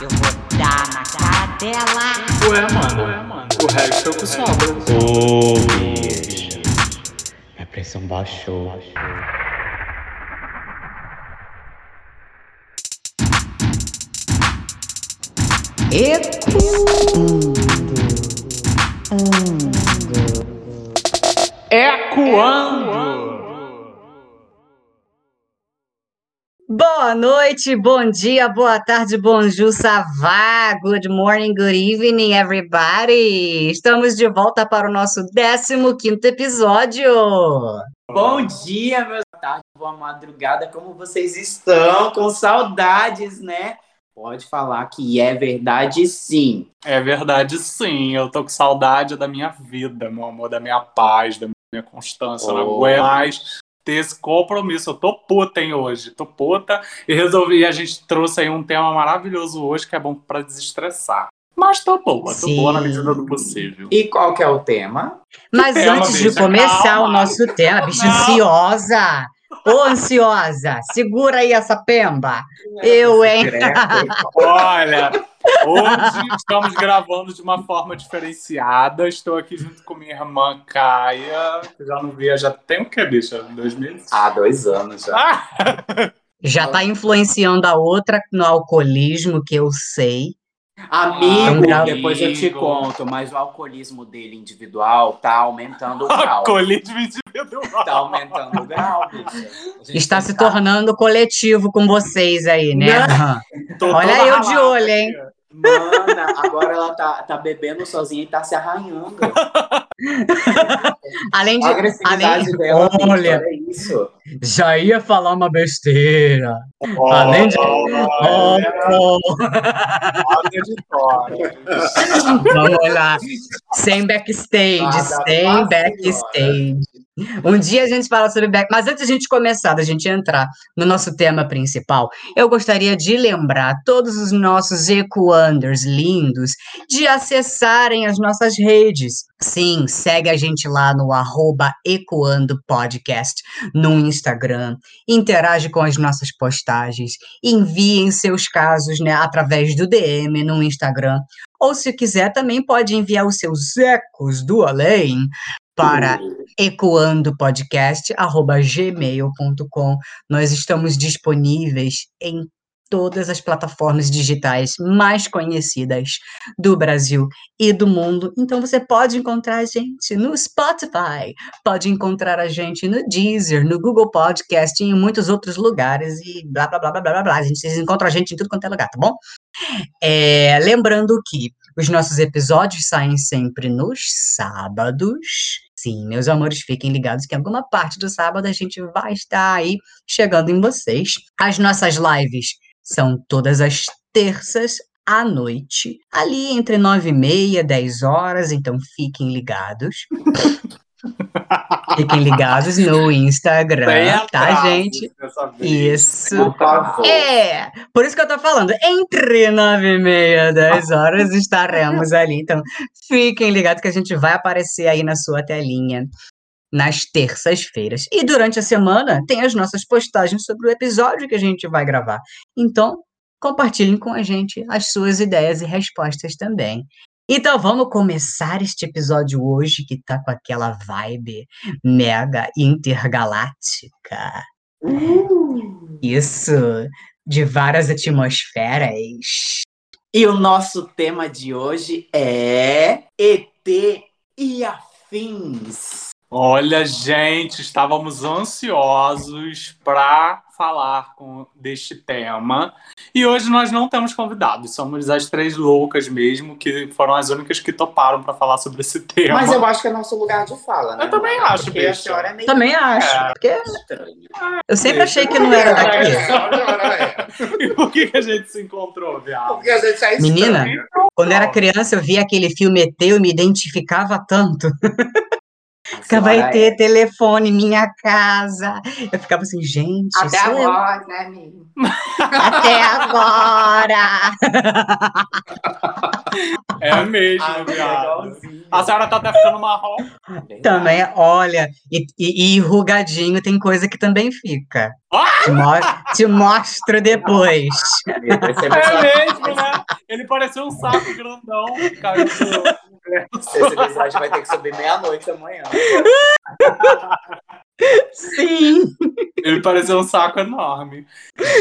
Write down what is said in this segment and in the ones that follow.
Eu vou dar na cara dela. Ué, mano, Ué, mano. o resto é o que sobra. Ô, bicho. A pressão baixou. Ecoando! Boa noite, bom dia, boa tarde, bonjour, savá, good morning, good evening, everybody. Estamos de volta para o nosso 15º episódio. Bom dia, meus boa tarde, boa madrugada, como vocês estão? Com saudades, né? Pode falar que é verdade sim. É verdade, sim. Eu tô com saudade da minha vida, meu amor, da minha paz, da minha constância. Eu Não Oh. aguento mais ter esse compromisso. Eu tô puta, hein, hoje. Tô puta. E resolvi, a gente trouxe aí um tema maravilhoso hoje, que é bom pra desestressar. Mas tô boa, tô Sim. boa na medida do possível. E qual que é o tema? Mas tema, antes de bicha? começar Calma. o nosso tema, bicha Não. ansiosa. Ô, ansiosa, segura aí essa pemba. Eu, hein? Olha, hoje estamos gravando de uma forma diferenciada. Estou aqui junto com minha irmã Caia, que já não via, já tem o que, bicha? Dois meses? Há dois anos já. Ah! Já tá influenciando a outra no alcoolismo, que eu sei. Amigo, Então, depois eu te conto, mas o alcoolismo dele individual tá aumentando o grau. Colite individual. Tá aumentando o grau, Está se que- tornando coletivo com vocês aí, né? Olha eu de olho, hein? Mana, agora ela tá, tá bebendo sozinha e tá se arranhando. Além de. A agressividade além- dela, Olha, olha isso. já ia falar uma besteira. Além de- Oh, fora. vamos lá. Sem backstage, sem fácil, backstage. Um dia a gente fala sobre back, mas antes da gente começar, da gente entrar no nosso tema principal, eu gostaria de lembrar todos os nossos ecoanders lindos de acessarem as nossas redes. Sim, segue a gente lá no arroba Ecoando Podcast no Instagram, interage com as nossas postagens, enviem seus casos né, através do DM no Instagram, ou se quiser também pode enviar os seus ecos do além para ecoandopodcast@gmail.com. Nós estamos disponíveis em todas as plataformas digitais mais conhecidas do Brasil e do mundo. Então você pode encontrar a gente no Spotify, pode encontrar a gente no Deezer, no Google Podcast e em muitos outros lugares e blá blá blá blá blá blá. blá. A gente vocês encontram a gente em tudo quanto é lugar, tá bom? É, lembrando que os nossos episódios saem sempre nos sábados. Sim, meus amores, fiquem ligados que alguma parte do sábado a gente vai estar aí chegando em vocês. As nossas lives são todas as terças à noite, ali entre nove e meia, 10 horas, então fiquem ligados. Fiquem ligados no Instagram, tá, atrasos gente? Isso. É, por isso que eu tô falando, entre nove e meia, 10 horas estaremos ali. Então, fiquem ligados que a gente vai aparecer aí na sua telinha nas terças-feiras. E durante a semana tem as nossas postagens sobre o episódio que a gente vai gravar. Então, compartilhem com a gente as suas ideias e respostas também. Então, vamos começar este episódio hoje que tá com aquela vibe mega intergaláctica. Isso, de várias atmosferas. E o nosso tema de hoje é ET e afins. Olha, gente, estávamos ansiosos para falar com, deste tema. E hoje nós não temos convidados, somos as três loucas mesmo, que foram as únicas que toparam para falar sobre esse tema. Mas eu acho que é nosso lugar de fala, né? Eu também Mona? acho, Porque senhora é meio Também acho, É. porque estranha. eu sempre achei que não era daqui. E por que, que a gente se encontrou, viado? Porque a gente é Menina, estranho. quando eu era criança, eu via aquele filme ET, eu me identificava tanto. Que vai ter telefone em minha casa. Eu ficava assim, gente, é. Até eu. agora, né, amigo? Até agora! É mesmo, viado. A senhora tá até ficando marrom. Também, olha, e, e, e rugadinho tem coisa que também fica. Ah! Te, mo- te mostro depois. É episódio- mesmo, né? Ele pareceu um saco grandão do... Esse episódio vai ter que subir meia-noite amanhã. Sim. Ele pareceu um saco enorme.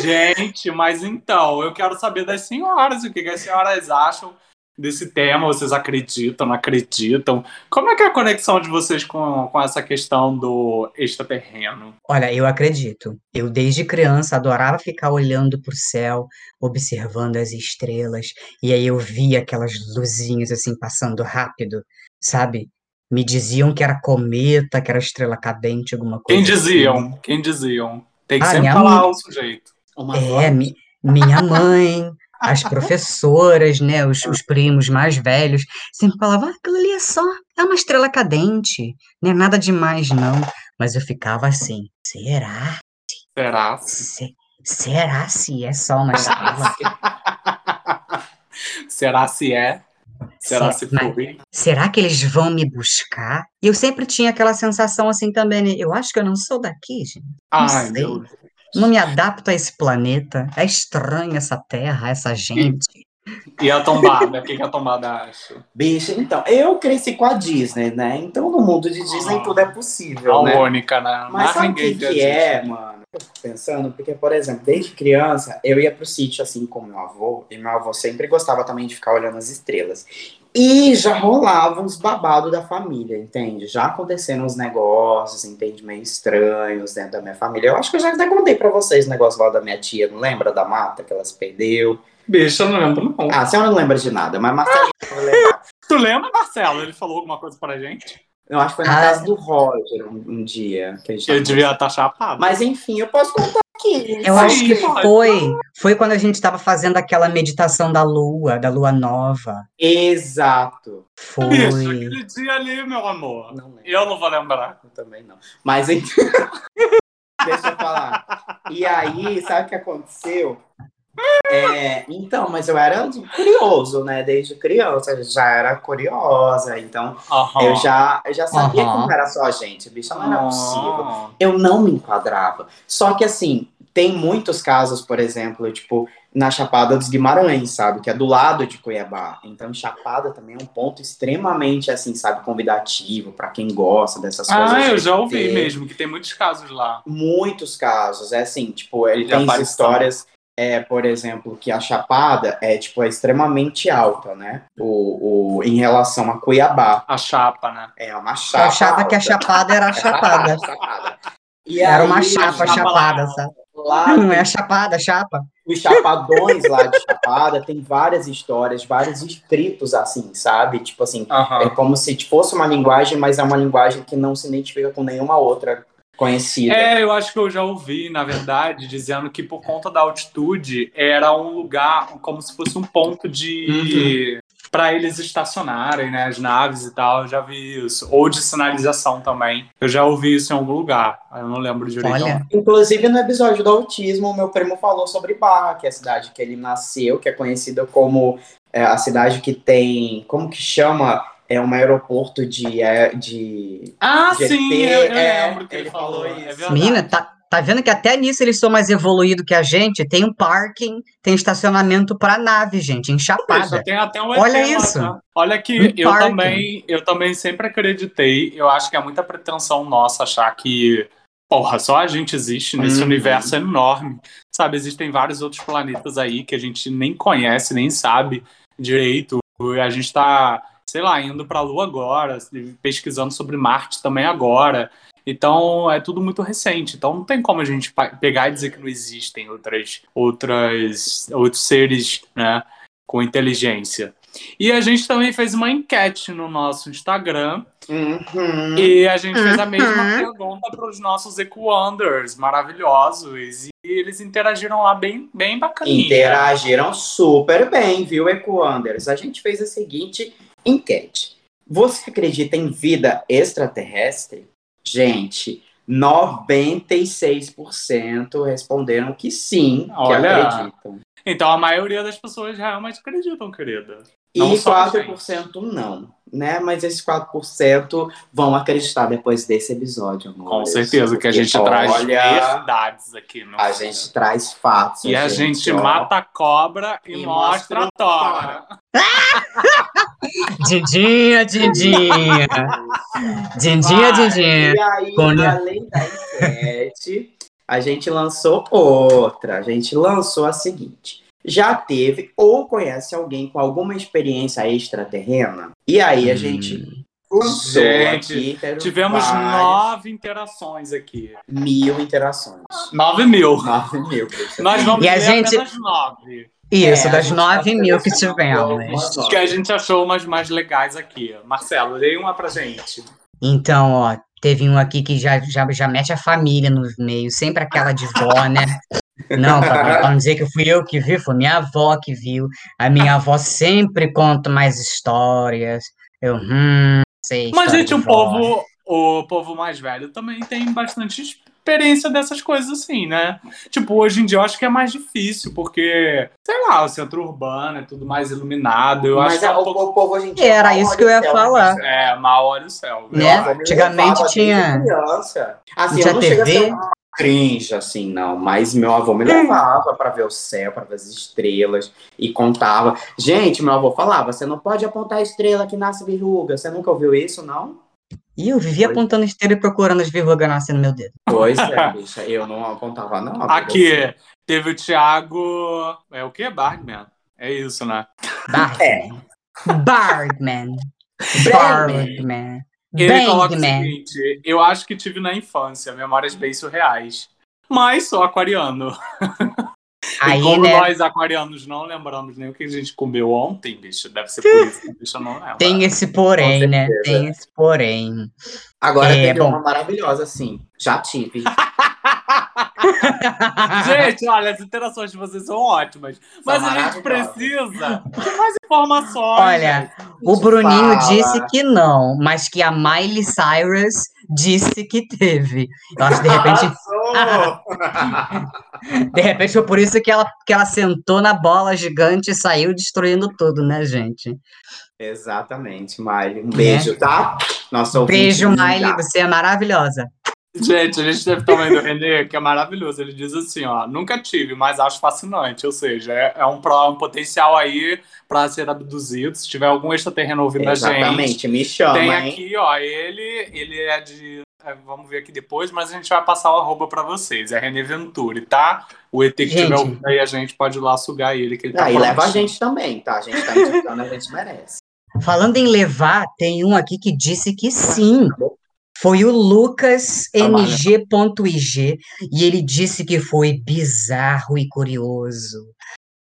Gente, mas então, eu quero saber das senhoras, o que, que as senhoras acham desse tema, vocês acreditam, não acreditam? Como é que é a conexão de vocês com, com essa questão do extraterreno? Olha, eu acredito. Eu, desde criança, adorava ficar olhando pro céu, observando as estrelas, e aí eu via aquelas luzinhas assim passando rápido, sabe? Me diziam que era cometa, que era estrela cadente, alguma Quem coisa assim. diziam? Quem diziam? Tem que Ah, sempre falar mãe. o sujeito. Uma É, mi- minha mãe, as professoras, né, os, os primos mais velhos, sempre falavam, ah, aquilo ali é só, é uma estrela cadente, não é nada demais, não. Mas eu ficava assim, será? Será? Se- será se é só uma estrela? Será se é? Será se Se- mas- foi? Será que eles vão me buscar? E eu sempre tinha aquela sensação assim também, né? Eu acho que eu não sou daqui, gente. Ai, sei. meu Deus. Não me adapto a esse planeta. É estranha essa terra, essa gente. E a tombada? O que, que a tombada acha? Bicho, então, eu cresci com a Disney, né? Então, no mundo de Disney, Ah. tudo é A possível, né? única, né? Mas Mais sabe o ninguém que, que é, mano? Eu fico pensando, porque, por exemplo, desde criança, eu ia pro sítio assim com meu avô, e meu avô sempre gostava também de ficar olhando as estrelas. E já rolavam uns babados da família, entende? Já aconteceram uns negócios, entende? Meio estranhos dentro da minha família. Eu acho que eu já até contei pra vocês o negócio lá da minha tia, não lembra da mata que ela se perdeu? Bicho, eu não lembro, não. Ah, a senhora não lembra de nada, mas vai lembrar. Tu lembra, Marcelo? Ele falou alguma coisa pra gente? Eu acho que foi na Ah. casa do Roger um, um dia. Que a gente Ele devia estar chapado. Mas enfim, eu posso contar aqui. Eu Sim, acho que foi. Foi quando a gente estava fazendo aquela meditação da lua, da lua nova. Exato. Bicho, Foi. aquele dia ali, meu amor. Não. Eu não vou lembrar. Eu também não. Mas enfim. Deixa eu falar. E aí, sabe o que aconteceu? É, então, mas eu era curioso, né? Desde criança, eu já era curiosa. Então, Aham. eu já, eu já sabia Aham. como era só a gente. Bicho, não era possível. Ah. eu não me enquadrava. Só que assim, tem muitos casos, por exemplo, tipo, na Chapada dos Guimarães, sabe? Que é do lado de Cuiabá. Então, Chapada também é um ponto extremamente, assim, sabe, convidativo para quem gosta dessas coisas. Ah, eu já ouvi ter mesmo, que tem muitos casos lá. Muitos casos. É assim, tipo, ele De tem histórias. É, por exemplo, que a Chapada é, tipo, é extremamente alta, né? O, o, em relação a Cuiabá. A chapa, né? É uma Eu chapa. achava que a alta. chapada era a chapada. E Era uma aí, chapa chapa chapada, lá. sabe? Lá Não é a chapada, a chapa. os chapadões lá de Chapada tem várias histórias, vários escritos assim, sabe? Tipo assim, é Aham. como se fosse uma linguagem, mas é uma linguagem que não se identifica com nenhuma outra conhecida. É, eu acho que eu já ouvi, na verdade, dizendo que por conta da altitude era um lugar como se fosse um ponto de. Pra eles estacionarem, né? As naves e tal, eu já vi isso. Ou de sinalização também. Eu já ouvi isso em algum lugar. Eu não lembro direito. Olha, Inclusive no episódio do autismo, o meu primo falou sobre Barra, que é a cidade que ele nasceu, que é conhecida como é, a cidade que tem, como que chama? É um aeroporto de, é, de Ah, GT, sim, eu, eu é, lembro que ele, ele falou. falou É isso. verdade. menina, tá, tá vendo que até nisso eles são mais evoluídos que a gente? Tem um parking, tem estacionamento pra nave, gente, em Bicho, Chapada. tem até um Olha ET lá, isso. tá? Olha que Um eu também, eu também sempre acreditei. Eu acho que é muita pretensão nossa achar que, porra, só a gente existe nesse Uhum. universo enorme. Sabe, existem vários outros planetas aí que a gente nem conhece, nem sabe direito. A gente tá, sei lá, indo pra Lua agora, pesquisando sobre Marte também agora. Então é tudo muito recente. Então não tem como a gente pegar e dizer que não existem outras, outras, outros seres, né, com inteligência. E a gente também fez uma enquete no nosso Instagram Uhum. e a gente fez a mesma Uhum. pergunta para os nossos Equanders maravilhosos e eles interagiram lá bem, bem bacaninha. Interagiram super bem, viu, Ecoanders? A gente fez a seguinte enquete. Você acredita em vida extraterrestre? Gente, 96% responderam que sim, que Olha. acreditam. Então a maioria das pessoas realmente acreditam, querida. Não E só a 4% não, né? Mas esses 4% vão acreditar depois desse episódio, amor. Com certeza, que a gente traz verdades aqui. No A gente traz fatos. E a gente ó. mata a cobra e, E mostra a tora. Dindinha, Dindinha. Dindinha, Dindinha. E aí, Quando- além da enquete, a gente lançou outra. A gente lançou a seguinte. Já teve ou conhece alguém com alguma experiência extraterrena? E aí a Hum. gente lançou Gente, aqui, Tivemos várias nove interações aqui. mil interações. Nove mil. Nove mil. Nós vamos E a gente- apenas nove. Isso, É, das 9 tá mil que tivemos. Que a gente achou umas mais legais aqui. Marcelo, lê uma pra gente. Então, ó, teve um aqui que já, já, já mete a família no meio, sempre aquela de vó, né? Não, pra não dizer que fui eu que vi, foi minha avó que viu. A minha avó sempre conta mais histórias. Eu, hum, sei. Mas, gente, o povo, o povo mais velho também tem bastante experiência dessas coisas assim, né? Tipo, hoje em dia eu acho que é mais difícil, porque, sei lá, o centro urbano é tudo mais iluminado. Eu Mas acho que é a- um o, pouco. o povo hoje em dia Era isso que eu ia céu, falar. bicho. É, mal olha o céu. Né? Antigamente tinha- criança. Assim, tinha eu não chego a TV. ser uma cringe, assim, não. Mas meu avô me levava pra ver o céu, pra ver as estrelas. E contava. Gente, meu avô falava, você não pode apontar a estrela que nasce verruga. Você nunca ouviu isso, não? E eu vivia Foi. apontando estrela e procurando as verrugas nascendo no meu dedo. Pois é, bicha. Eu não apontava, não. Aqui, teve o Thiago. É o quê? Bardman. É isso, né? Bardman. Bardman. Bradman. Bardman. Ele coloca o seguinte: eu acho que tive na infância memórias bem surreais. Mas sou aquariano. Aí, e como né, nós aquarianos não lembramos nem o que a gente comeu ontem, bicho, deve ser por isso que bicho não lembra. tem esse porém, né? Tem esse porém. Agora É, teve bom. uma maravilhosa, assim. Já tive. Gente, olha, as interações de vocês são ótimas. Mas a gente precisa de mais informações. Olha, o Bruninho Fala. disse que não, mas que a Miley Cyrus disse que teve. Eu acho que de repente, de repente foi por isso que ela, que ela sentou na bola gigante e saiu destruindo tudo, né, gente? Exatamente, Miley. Um beijo, tá? Nosso Beijo, Miley, você é maravilhosa. Gente, a gente teve também do Renê, que é maravilhoso. Ele diz assim, ó, nunca tive, mas acho fascinante. Ou seja, é, é um, um potencial aí pra ser abduzido. Se tiver algum extraterreno ouvindo a gente, Exatamente, me chama, tem hein? aqui, ó, ele, ele é de... é, Vamos ver aqui depois, mas a gente vai passar o arroba pra vocês. É René Venturi, tá? O ET que Gente. tiver ouvindo aí, a gente pode ir lá sugar ele, que ele tá Ah, e leva a gente também, tá? A gente tá indicando, a gente merece. Falando em levar, tem um aqui que disse que sim. Foi o Lucas Trabalha. MG.IG e ele disse que foi bizarro e curioso.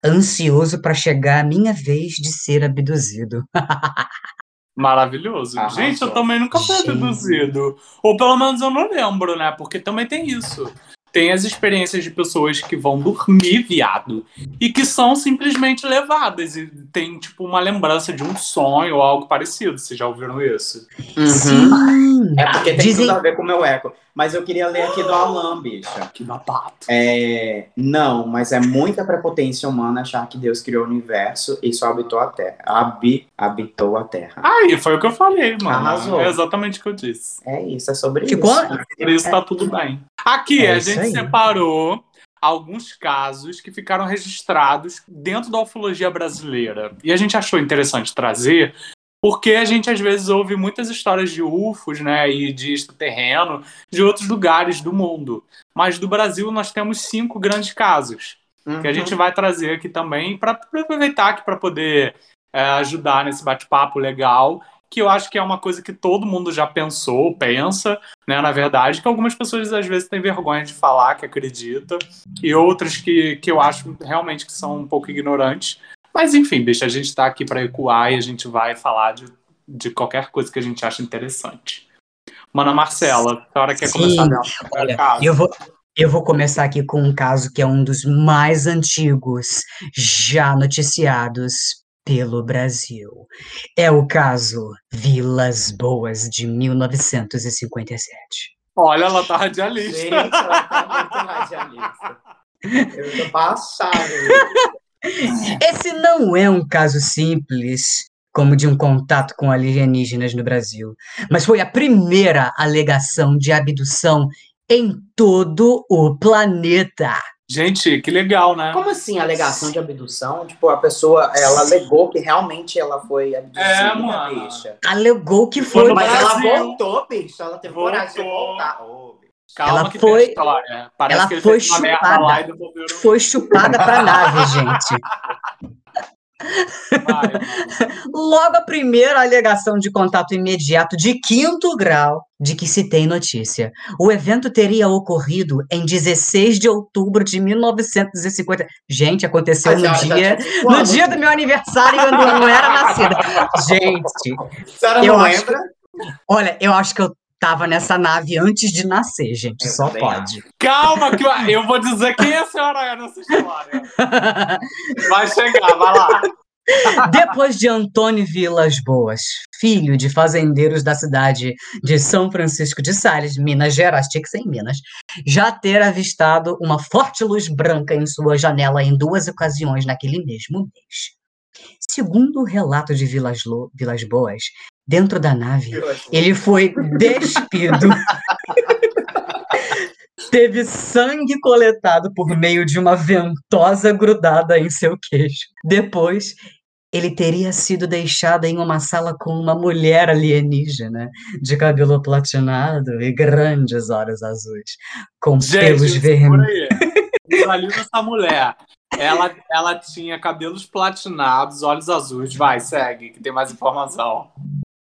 Ansioso para chegar a minha vez de ser abduzido. Maravilhoso. Arrasou. Gente, eu também nunca fui Gente. abduzido. Ou pelo menos eu não lembro, né? Porque também tem isso. Tem as experiências de pessoas que vão dormir, viado, e que são simplesmente levadas. E tem, tipo, uma lembrança de um sonho ou algo parecido. Vocês já ouviram isso? Sim! É porque tem Dizem- tudo a ver com o meu eco. Mas eu queria ler aqui do Alan, bicha. Que babado. É, não, mas é muita prepotência humana achar que Deus criou o universo e só habitou a Terra. Habi, habitou a Terra. Aí, foi o que eu falei, mano. Arrasou. É exatamente o que eu disse. É isso, é sobre Ficou? isso. Por isso tá tudo bem. Aqui, É a gente aí. separou alguns casos que ficaram registrados dentro da ufologia brasileira. E a gente achou interessante trazer, porque a gente às vezes ouve muitas histórias de UFOs, né, e de extraterreno de outros lugares do mundo. Mas do Brasil nós temos cinco grandes casos que a gente vai trazer aqui também para aproveitar aqui para poder é, ajudar nesse bate-papo legal, que eu acho que é uma coisa que todo mundo já pensou, pensa, né, na verdade, que algumas pessoas às vezes têm vergonha de falar que acredita, e outras que, que eu acho realmente que são um pouco ignorantes. Mas enfim, deixa a gente estar aqui para ecoar e a gente vai falar de, de qualquer coisa que a gente acha interessante. Mana Marcela, a senhora quer Sim, começar a dar um olha? Eu vou, eu vou começar aqui com um caso que é um dos mais antigos já noticiados pelo Brasil. É o caso Vilas Boas de 1957. Olha, ela tá radialista. Gente, ela tá muito radialista. Eu tô passada. Esse não é um caso simples, como de um contato com alienígenas no Brasil, mas foi a primeira alegação de abdução em todo o planeta. Gente, que legal, né? Como assim, alegação de abdução? Tipo, a pessoa, ela alegou que realmente ela foi abduzida, É, mano. bicha. Alegou que Foi Mas ela Brasil. voltou, bicho. Ela teve coragem de Voltou. voltar. Bicho. Calma Ela que foi- ela foi chupada. devolveram. Foi chupada pra nave, gente. Logo a primeira alegação de contato imediato de quinto grau de que se tem notícia. O evento teria ocorrido em 16 de outubro de 1950. Gente, aconteceu Mas no já dia, tinha cinco no anos. dia do meu aniversário eu não, não era nascida. Gente, Eu não acho lembra? olha, eu acho que eu tava nessa nave antes de nascer, gente. Eu Só pode. Calma, que eu, eu vou dizer quem a senhora é nessa história. Vai chegar, vai lá. Depois de Antônio Vilas Boas, filho de fazendeiros da cidade de São Francisco de Sales, Minas Gerais, tinha que ser em Minas, já ter avistado uma forte luz branca em sua janela em duas ocasiões naquele mesmo mês. Segundo o relato de Vilas, Lo- Vilas Boas, dentro da nave, ele foi despido. Teve sangue coletado por meio de uma ventosa grudada em seu queixo. Depois, ele teria sido deixado em uma sala com uma mulher alienígena, de cabelo platinado e grandes olhos azuis, com pelos Gente, vermelhos. Visualiza essa mulher. Ela, ela tinha cabelos platinados, olhos azuis. Vai, segue, que tem mais informação.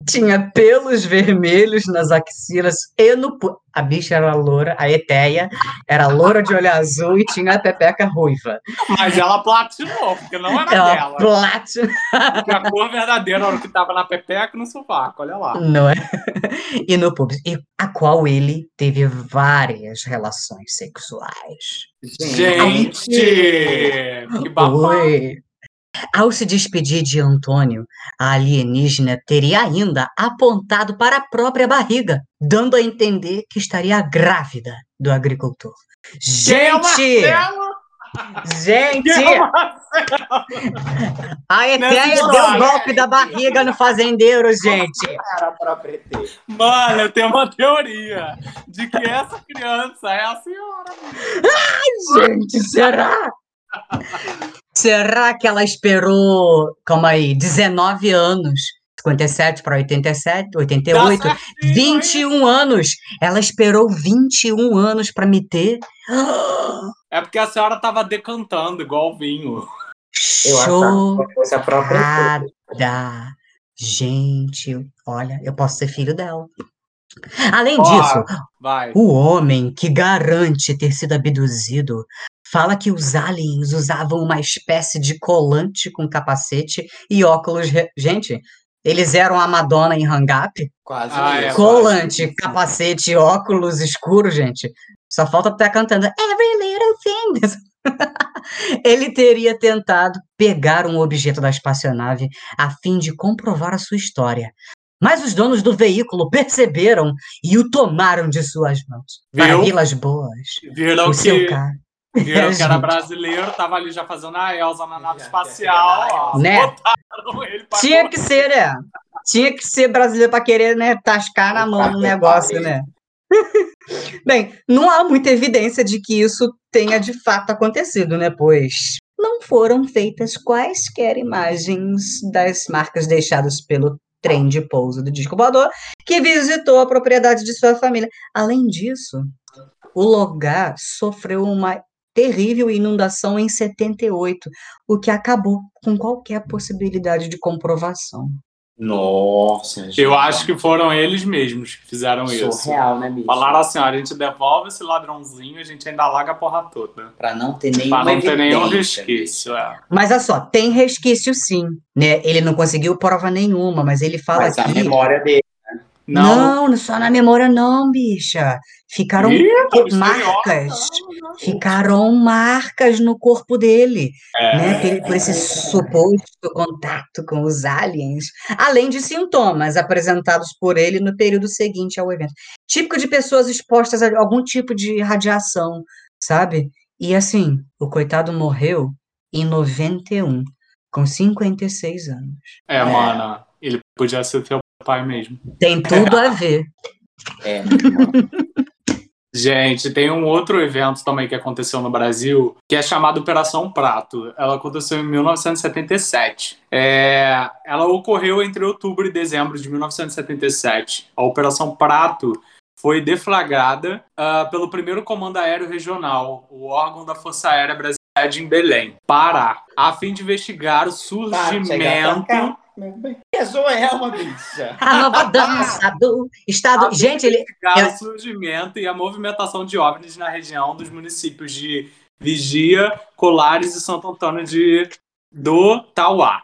Tinha pelos vermelhos nas axilas e no. A bicha era loura, a Eteia era loura de olho azul e tinha a pepeca ruiva. Mas ela platinou, porque não era Ela dela. platina. Porque a cor verdadeira era o que tava na pepeca e no sovaco, olha lá. Não é? E no público, e a qual ele teve várias relações sexuais. Gente! Que babado. Oi. Ao se despedir de Antônio, a alienígena teria ainda apontado para a própria barriga, dando a entender que estaria grávida do agricultor. Gente! Gente! A Nessa deu história. golpe da barriga no fazendeiro, gente! Mano, eu tenho uma teoria de que essa criança é a senhora. Gente, será? Será que ela esperou, calma aí, 19 anos? 57 para 87, 88, Tá certinho, hein? 21 anos. Ela esperou 21 anos para me ter. É porque a senhora tava decantando igual o vinho. Eu que fosse a própria Chocada. Gente, olha, eu posso ser filho dela. Além Ó, disso, Vai. O homem que garante ter sido abduzido fala que os aliens usavam uma espécie de colante com capacete e óculos. re- Gente, eles eram a Madonna em hang-up? Quase Ah, é. Colante, capacete, óculos escuros, gente. Só falta estar cantando Every Little Thing. Ele teria tentado pegar um objeto da espaçonave a fim de comprovar a sua história. Mas os donos do veículo perceberam e o tomaram de suas mãos. Para Viu? Vilas Boas, Viram o seu que, carro. Que era Gente. brasileiro, tava ali já fazendo a Elsa na nave espacial. ó. Né? Tinha que ser, né? Tinha que ser brasileiro para querer, né, tascar na mão no negócio, né? Bem, não há muita evidência de que isso tenha de fato acontecido, né? Pois não foram feitas quaisquer imagens das marcas deixadas pelo trem de pouso do disco voador que visitou a propriedade de sua família. Além disso, o lugar sofreu uma terrível inundação em 78, o que acabou com qualquer possibilidade de comprovação. Nossa, gente. Eu acho que foram eles mesmos que fizeram isso. Surreal, né, bicho? Falaram assim, ó, a gente devolve esse ladrãozinho, a gente ainda larga a porra toda. Pra não ter nenhuma Pra não ter nenhum resquício, é. Mas olha só, tem resquício sim, né? Ele não conseguiu prova nenhuma, mas ele fala Mas a memória dele. Não. Não, só na memória não, bicha. Ficaram aí, ó. marcas. Ficaram marcas no corpo dele, É. né? Por, por esse suposto contato com os aliens, além de sintomas apresentados por ele no período seguinte ao evento. Típico de pessoas expostas a algum tipo de radiação, sabe? E assim, o coitado morreu em 91, com 56 anos. É, É. mana, ele podia ser teu pai mesmo. Tem tudo a ver. É. Gente, tem um outro evento também que aconteceu no Brasil, que é chamado Operação Prato. Ela aconteceu em 1977. É, ela ocorreu entre outubro e dezembro de 1977. A Operação Prato foi deflagrada ah, pelo primeiro Comando Aéreo Regional, o órgão da Força Aérea Brasileira em Belém, Pará, a fim de investigar o surgimento bem. É Joelma, bicha. A nova dança do Estado. Gente, ele. o surgimento e a movimentação de OVNIs na região dos municípios de Vigia, Colares e Santo Antônio de, do Tauá.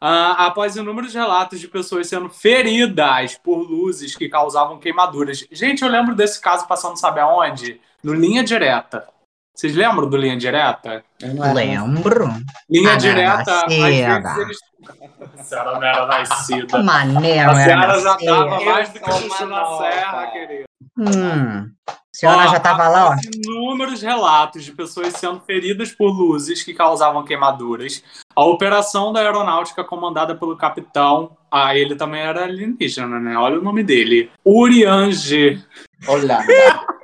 Ah, após inúmeros relatos de pessoas sendo feridas por luzes que causavam queimaduras. Gente, eu lembro desse caso passando, sabe aonde? No Linha Direta. Vocês lembram do Linha Direta? Lembro. Linha não, Direta, às vezes eles. A senhora não era nascida. Mané, A senhora já nascer. tava mais do que Chuchu uma na. Serra, querido. Hum. A senhora Ó, já tava lá, ó. Inúmeros relatos de pessoas sendo feridas por luzes que causavam queimaduras. A operação da aeronáutica comandada pelo capitão. Ah, ele também era alienígena, né? Olha o nome dele. Uriange Olha.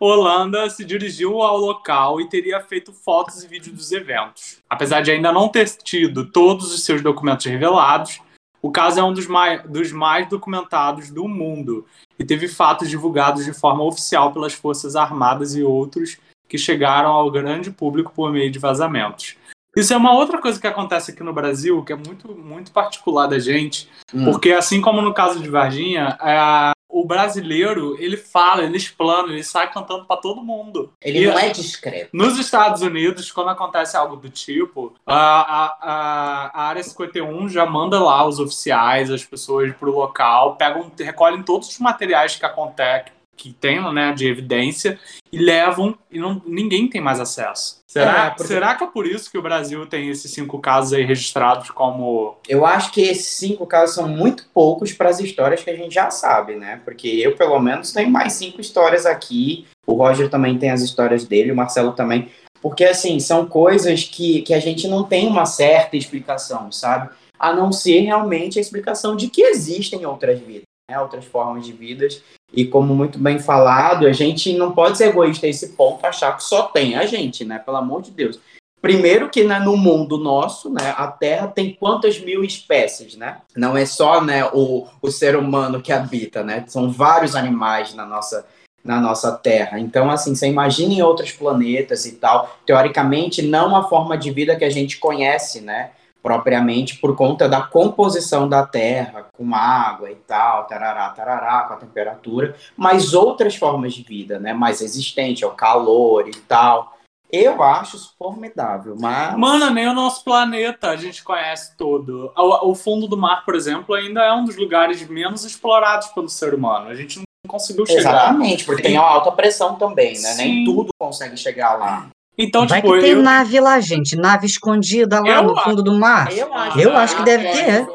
Holanda se dirigiu ao local e teria feito fotos e vídeos dos eventos. Apesar de ainda não ter tido todos os seus documentos revelados, o caso é um dos mais, dos mais documentados do mundo e teve fatos divulgados de forma oficial pelas Forças Armadas e outros que chegaram ao grande público por meio de vazamentos. Isso é uma outra coisa que acontece aqui no Brasil, que é muito, muito particular da gente, Hum. porque assim como no caso de Varginha, é, o brasileiro, ele fala, ele explana, ele sai cantando pra todo mundo. Ele E- não é discreto. Nos Estados Unidos, quando acontece algo do tipo, a, a, a, Área 51 já manda lá os oficiais, as pessoas pro local, pegam, recolhem todos os materiais que acontecem, que tem, né, de evidência, e levam, e não, ninguém tem mais acesso. Será, É, porque- será que é por isso que o Brasil tem esses cinco casos aí registrados como Eu acho que esses cinco casos são muito poucos para as histórias que a gente já sabe, né? Porque eu, pelo menos, tenho mais cinco histórias aqui. O Roger também tem as histórias dele, o Marcelo também. Porque, assim, são coisas que, que a gente não tem uma certa explicação, sabe? A não ser realmente a explicação de que existem outras vidas, né? Outras formas de vidas. E como muito bem falado, a gente não pode ser egoísta a esse ponto, achar que só tem a gente, né? Pelo amor de Deus. Primeiro que né, no mundo nosso, né, a Terra tem quantas mil espécies, né? Não é só né, o, o ser humano que habita, né? São vários animais na nossa, na nossa Terra. Então, assim, você imagina em outros planetas e tal. Teoricamente, não a forma de vida que a gente conhece, né? Propriamente por conta da composição da Terra, com água e tal, tarará, tarará, com a temperatura, mas outras formas de vida, né? Mais resistente ao calor e tal. Eu acho isso formidável, mas. Mano, nem o nosso planeta a gente conhece todo. O, o fundo do mar, por exemplo, ainda é um dos lugares menos explorados pelo ser humano. A gente não conseguiu chegar. Exatamente, porque tem uma alta pressão também, né? Nem Sim. tudo consegue chegar lá. Então, Vai tipo, que tem eu, nave lá, gente. Nave escondida lá Eu no fundo do mar. Eu acho, Eu acho que deve ter.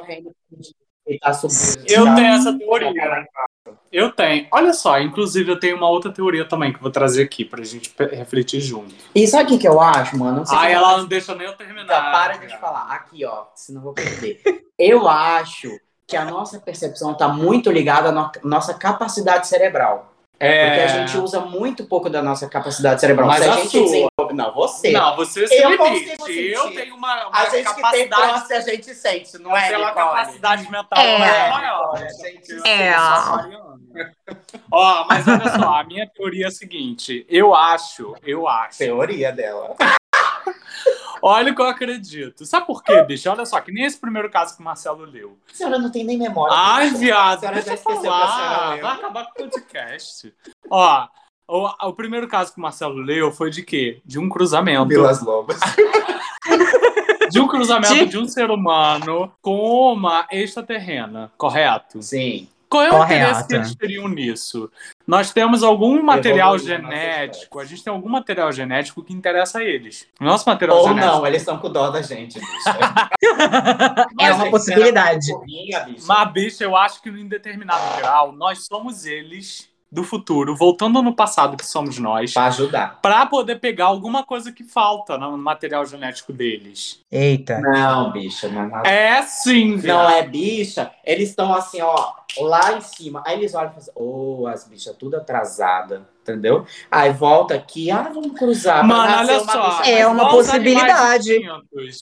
Ele tá subindo. eu tenho essa teoria. Eu tenho. Olha só, inclusive eu tenho uma outra teoria também que eu vou trazer aqui pra gente refletir junto. E sabe o que, eu acho, mano? Se ela não deixa nem eu terminar. Tá, para de falar. Aqui, ó, senão eu vou perder. Eu acho que a nossa percepção tá muito ligada à no- nossa capacidade cerebral. É... Porque a gente usa muito pouco da nossa capacidade cerebral. Mas Se a, a gente sua. Não, você. Não, você se Eu limite. consigo Eu tenho uma, uma a gente que tem capacidade, troça, a gente sente, não é, pela capacidade mental É. é maior. A gente É. aquariana. Ó, mas olha só, a minha teoria é a seguinte. Eu acho, eu acho. Teoria dela. Olha o que eu acredito. Sabe por quê, bicho? Olha só, que nem esse primeiro caso que o Marcelo leu. A senhora não tem nem memória. Ai, viado, A senhora deixa já eu falar. Vai acabar com o podcast. Ó, o, o primeiro caso que o Marcelo leu foi de quê? De um cruzamento. Vilas Lobas. De um cruzamento De- de um ser humano com uma extraterrena, correto? Sim. Qual é o Correto. interesse que eles teriam nisso? Nós temos algum material genético, a gente tem algum material genético que interessa a eles. Nosso material Ou genético. não, eles estão com dó da gente, bicho. É uma possibilidade. Mas, bicho, eu acho que em determinado grau, nós somos eles do futuro, voltando no passado, que somos nós, Pra ajudar. pra poder pegar alguma coisa que falta no material genético deles. Eita. Não, bicha, não é nada. É sim, viado. Não é bicha, eles estão assim, ó, lá em cima. Aí eles olham e falam, ô, as bichas tudo atrasada, entendeu? Aí volta aqui, ah, vamos cruzar. Mano, olha só. bicha É uma os possibilidade. Eu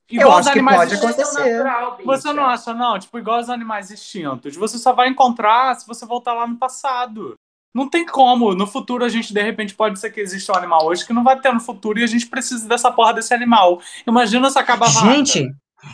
Igual os acho que animais pode acontecer. natural, bicha. Você não acha, não? Tipo, igual os animais extintos. Você só vai encontrar se você voltar lá no passado. Não tem como. No futuro, a gente, de repente, pode ser que exista um animal hoje que não vai ter no futuro e a gente precisa dessa porra desse animal. Imagina se acaba a vaca. Gente,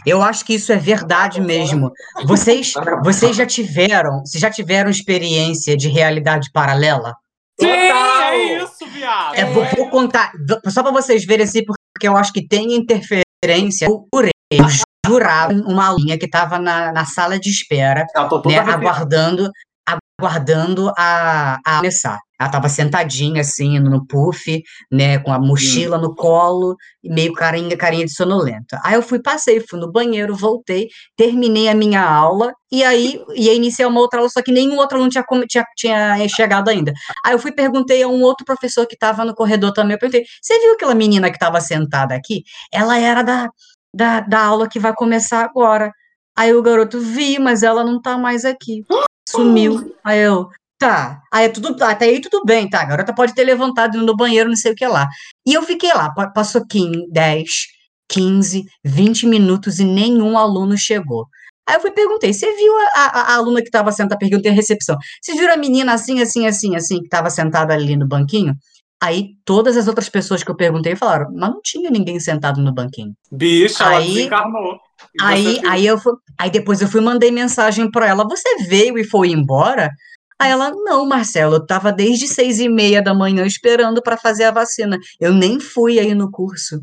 eu acho que isso é verdade mesmo. Vocês, vocês já tiveram, vocês já tiveram experiência de realidade paralela? Sim, Total. é isso, viado. É, vou, vou contar, só para vocês verem assim, porque eu acho que tem interferência. Eu jurei, eu jurava uma aluninha que estava na, na sala de espera, toda né, aguardando, aguardando a, a começar. Ela estava sentadinha assim no puff, né, com a mochila no colo e meio carinha, carinha de sonolenta. Aí eu fui, passei, fui no banheiro, voltei, terminei a minha aula e aí ia iniciar uma outra aula, só que nenhum outro aluno tinha, tinha, tinha chegado ainda. Aí eu fui perguntei a um outro professor que estava no corredor também, eu perguntei, você viu aquela menina que estava sentada aqui? Ela era da, da, da aula que vai começar agora. Aí o garoto, vi, mas ela não tá mais aqui. Sumiu. Aí eu, tá. Aí é tudo, até aí tudo bem, tá? A garota pode ter levantado indo no banheiro, não sei o que lá. E eu fiquei lá, pa- passou 15, 10, 15, 20 minutos e nenhum aluno chegou. Aí eu fui perguntei, você viu a, a- a aluna que estava sentada, perguntei a recepção, você viu a menina assim, assim, assim, assim, que estava sentada ali no banquinho? Aí todas as outras pessoas que eu perguntei falaram, mas não tinha ninguém sentado no banquinho. Bicho, ela Aí- desencarnou. Aí, aí eu fui, aí depois eu fui e mandei mensagem para ela, você veio e foi embora? Aí ela, não, Marcelo, eu tava desde seis e meia da manhã esperando para fazer a vacina. Eu nem fui aí no curso.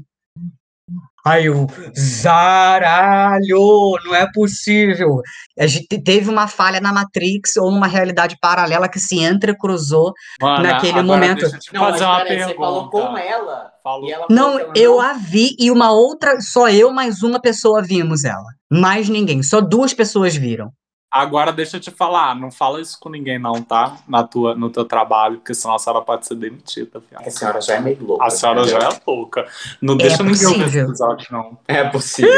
Aí eu, zaralho, não é possível. A gente teve uma falha na Matrix ou numa realidade paralela que se entrecruzou. Mano, naquele momento- Deixa eu te Não, fazer uma peraí, você falou com ela. Falou. E ela falou Não, ela eu a vi e uma outra, só eu mais uma pessoa vimos ela. Mais ninguém, só duas pessoas viram. Agora deixa eu te falar, não fala isso com ninguém não, tá? Na tua, no teu trabalho, porque senão a senhora pode ser demitida, fiado. A senhora já é meio louca. A senhora já entendeu? é louca. Não deixa ninguém ouvir esse possível. episódio, não. É possível.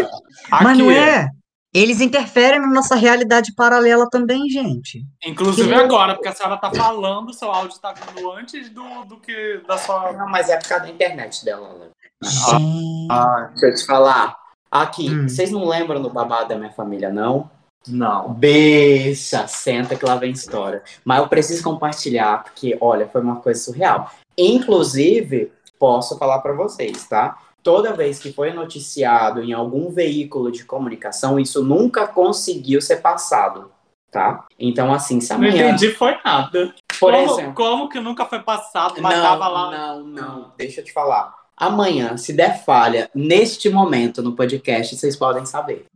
Mas não é. Eles interferem na nossa realidade paralela também, gente. Inclusive Que agora, porque a senhora tá falando, seu áudio tá vindo antes do, do que da sua. Não, mas é por causa da internet dela. Né? Gente. Ah, Deixa eu te falar. Aqui, Hum. vocês não lembram do babado da minha família, não? Não. Beixa, senta que lá vem história. Mas eu preciso compartilhar, porque, olha, foi uma coisa surreal. Inclusive, posso falar pra vocês, tá? Toda vez que foi noticiado em algum veículo de comunicação, isso nunca conseguiu ser passado, tá? Então, assim, se Não amanhã, entendi, foi nada. por como, exemplo... como que nunca foi passado, mas não, tava lá. Não, não, deixa eu te falar. Amanhã, se der falha, neste momento no podcast, vocês podem saber,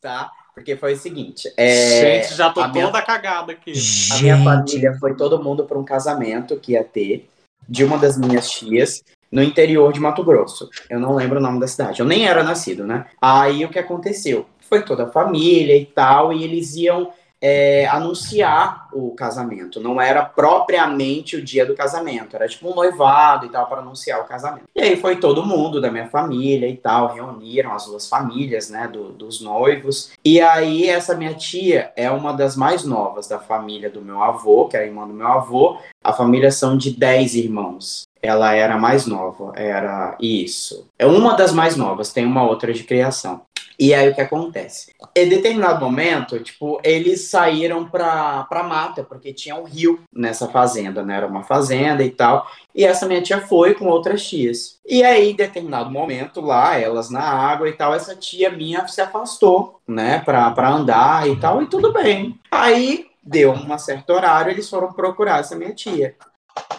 tá? Porque foi o seguinte, é, Gente, já tô a minha- toda cagada aqui. a minha Gente. família foi todo mundo para um casamento que ia ter de uma das minhas tias no interior de Mato Grosso. Eu não lembro o nome da cidade. Eu nem era nascido, né? Aí o que aconteceu? Foi toda a família e tal, e eles iam é, anunciar o casamento. Não era propriamente o dia do casamento, era tipo um noivado e tal para anunciar o casamento. E aí foi todo mundo da minha família e tal, reuniram as duas famílias, né, do- dos noivos. E aí essa minha tia é uma das mais novas da família do meu avô, que é a irmã do meu avô. A família são de 10 irmãos. Ela era mais nova, era isso. É uma das mais novas, tem uma outra de criação. E aí o que acontece? Em determinado momento, tipo, eles saíram pra, pra mata, porque tinha um rio nessa fazenda, né? Era uma fazenda e tal. E essa minha tia foi com outras tias. E aí, em determinado momento, lá, elas na água e tal, essa tia minha se afastou, né? Pra, pra andar e tal, e tudo bem. Aí, deu um certo horário, eles foram procurar essa minha tia.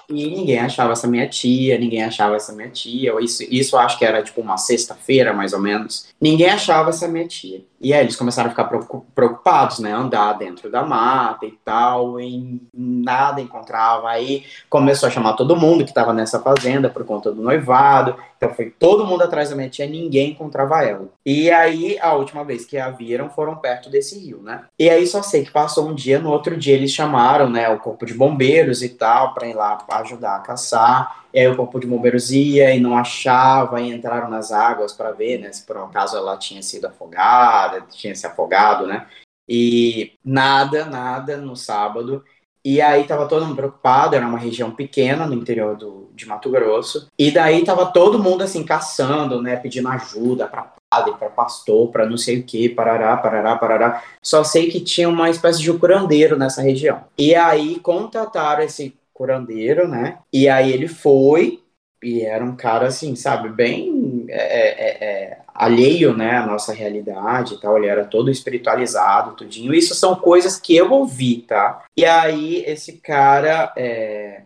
E ninguém achava essa minha tia, ninguém achava essa minha tia. Isso, isso acho que era tipo uma sexta-feira, mais ou menos. Ninguém achava essa minha tia. E aí eles começaram a ficar preocupados, né? Andar dentro da mata e tal, e nada encontrava. Aí começou a chamar todo mundo que estava nessa fazenda por conta do noivado. Então foi todo mundo atrás da minha tia, ninguém encontrava ela. E aí, a última vez que a viram, foram perto desse rio, né? E aí só sei que passou um dia, no outro dia eles chamaram, né, o corpo de bombeiros e tal, para ir lá ajudar a caçar. E aí o corpo de bombeiros ia e não achava, e entraram nas águas para ver, né, se por um acaso ela tinha sido afogada, tinha se afogado, né? E nada, nada no sábado. E aí tava todo mundo preocupado, era uma região pequena no interior do, de Mato Grosso. E daí tava todo mundo assim caçando, né, pedindo ajuda para padre, para pastor, para não sei o que, parará, parará, parará. Só sei que tinha uma espécie de curandeiro nessa região. E aí contataram esse curandeiro, né? E aí ele foi, e era um cara assim, sabe, bem é, é, é, é, alheio, né, à nossa realidade e tal, ele era todo espiritualizado, tudinho, isso são coisas que eu ouvi, tá? E aí esse cara é,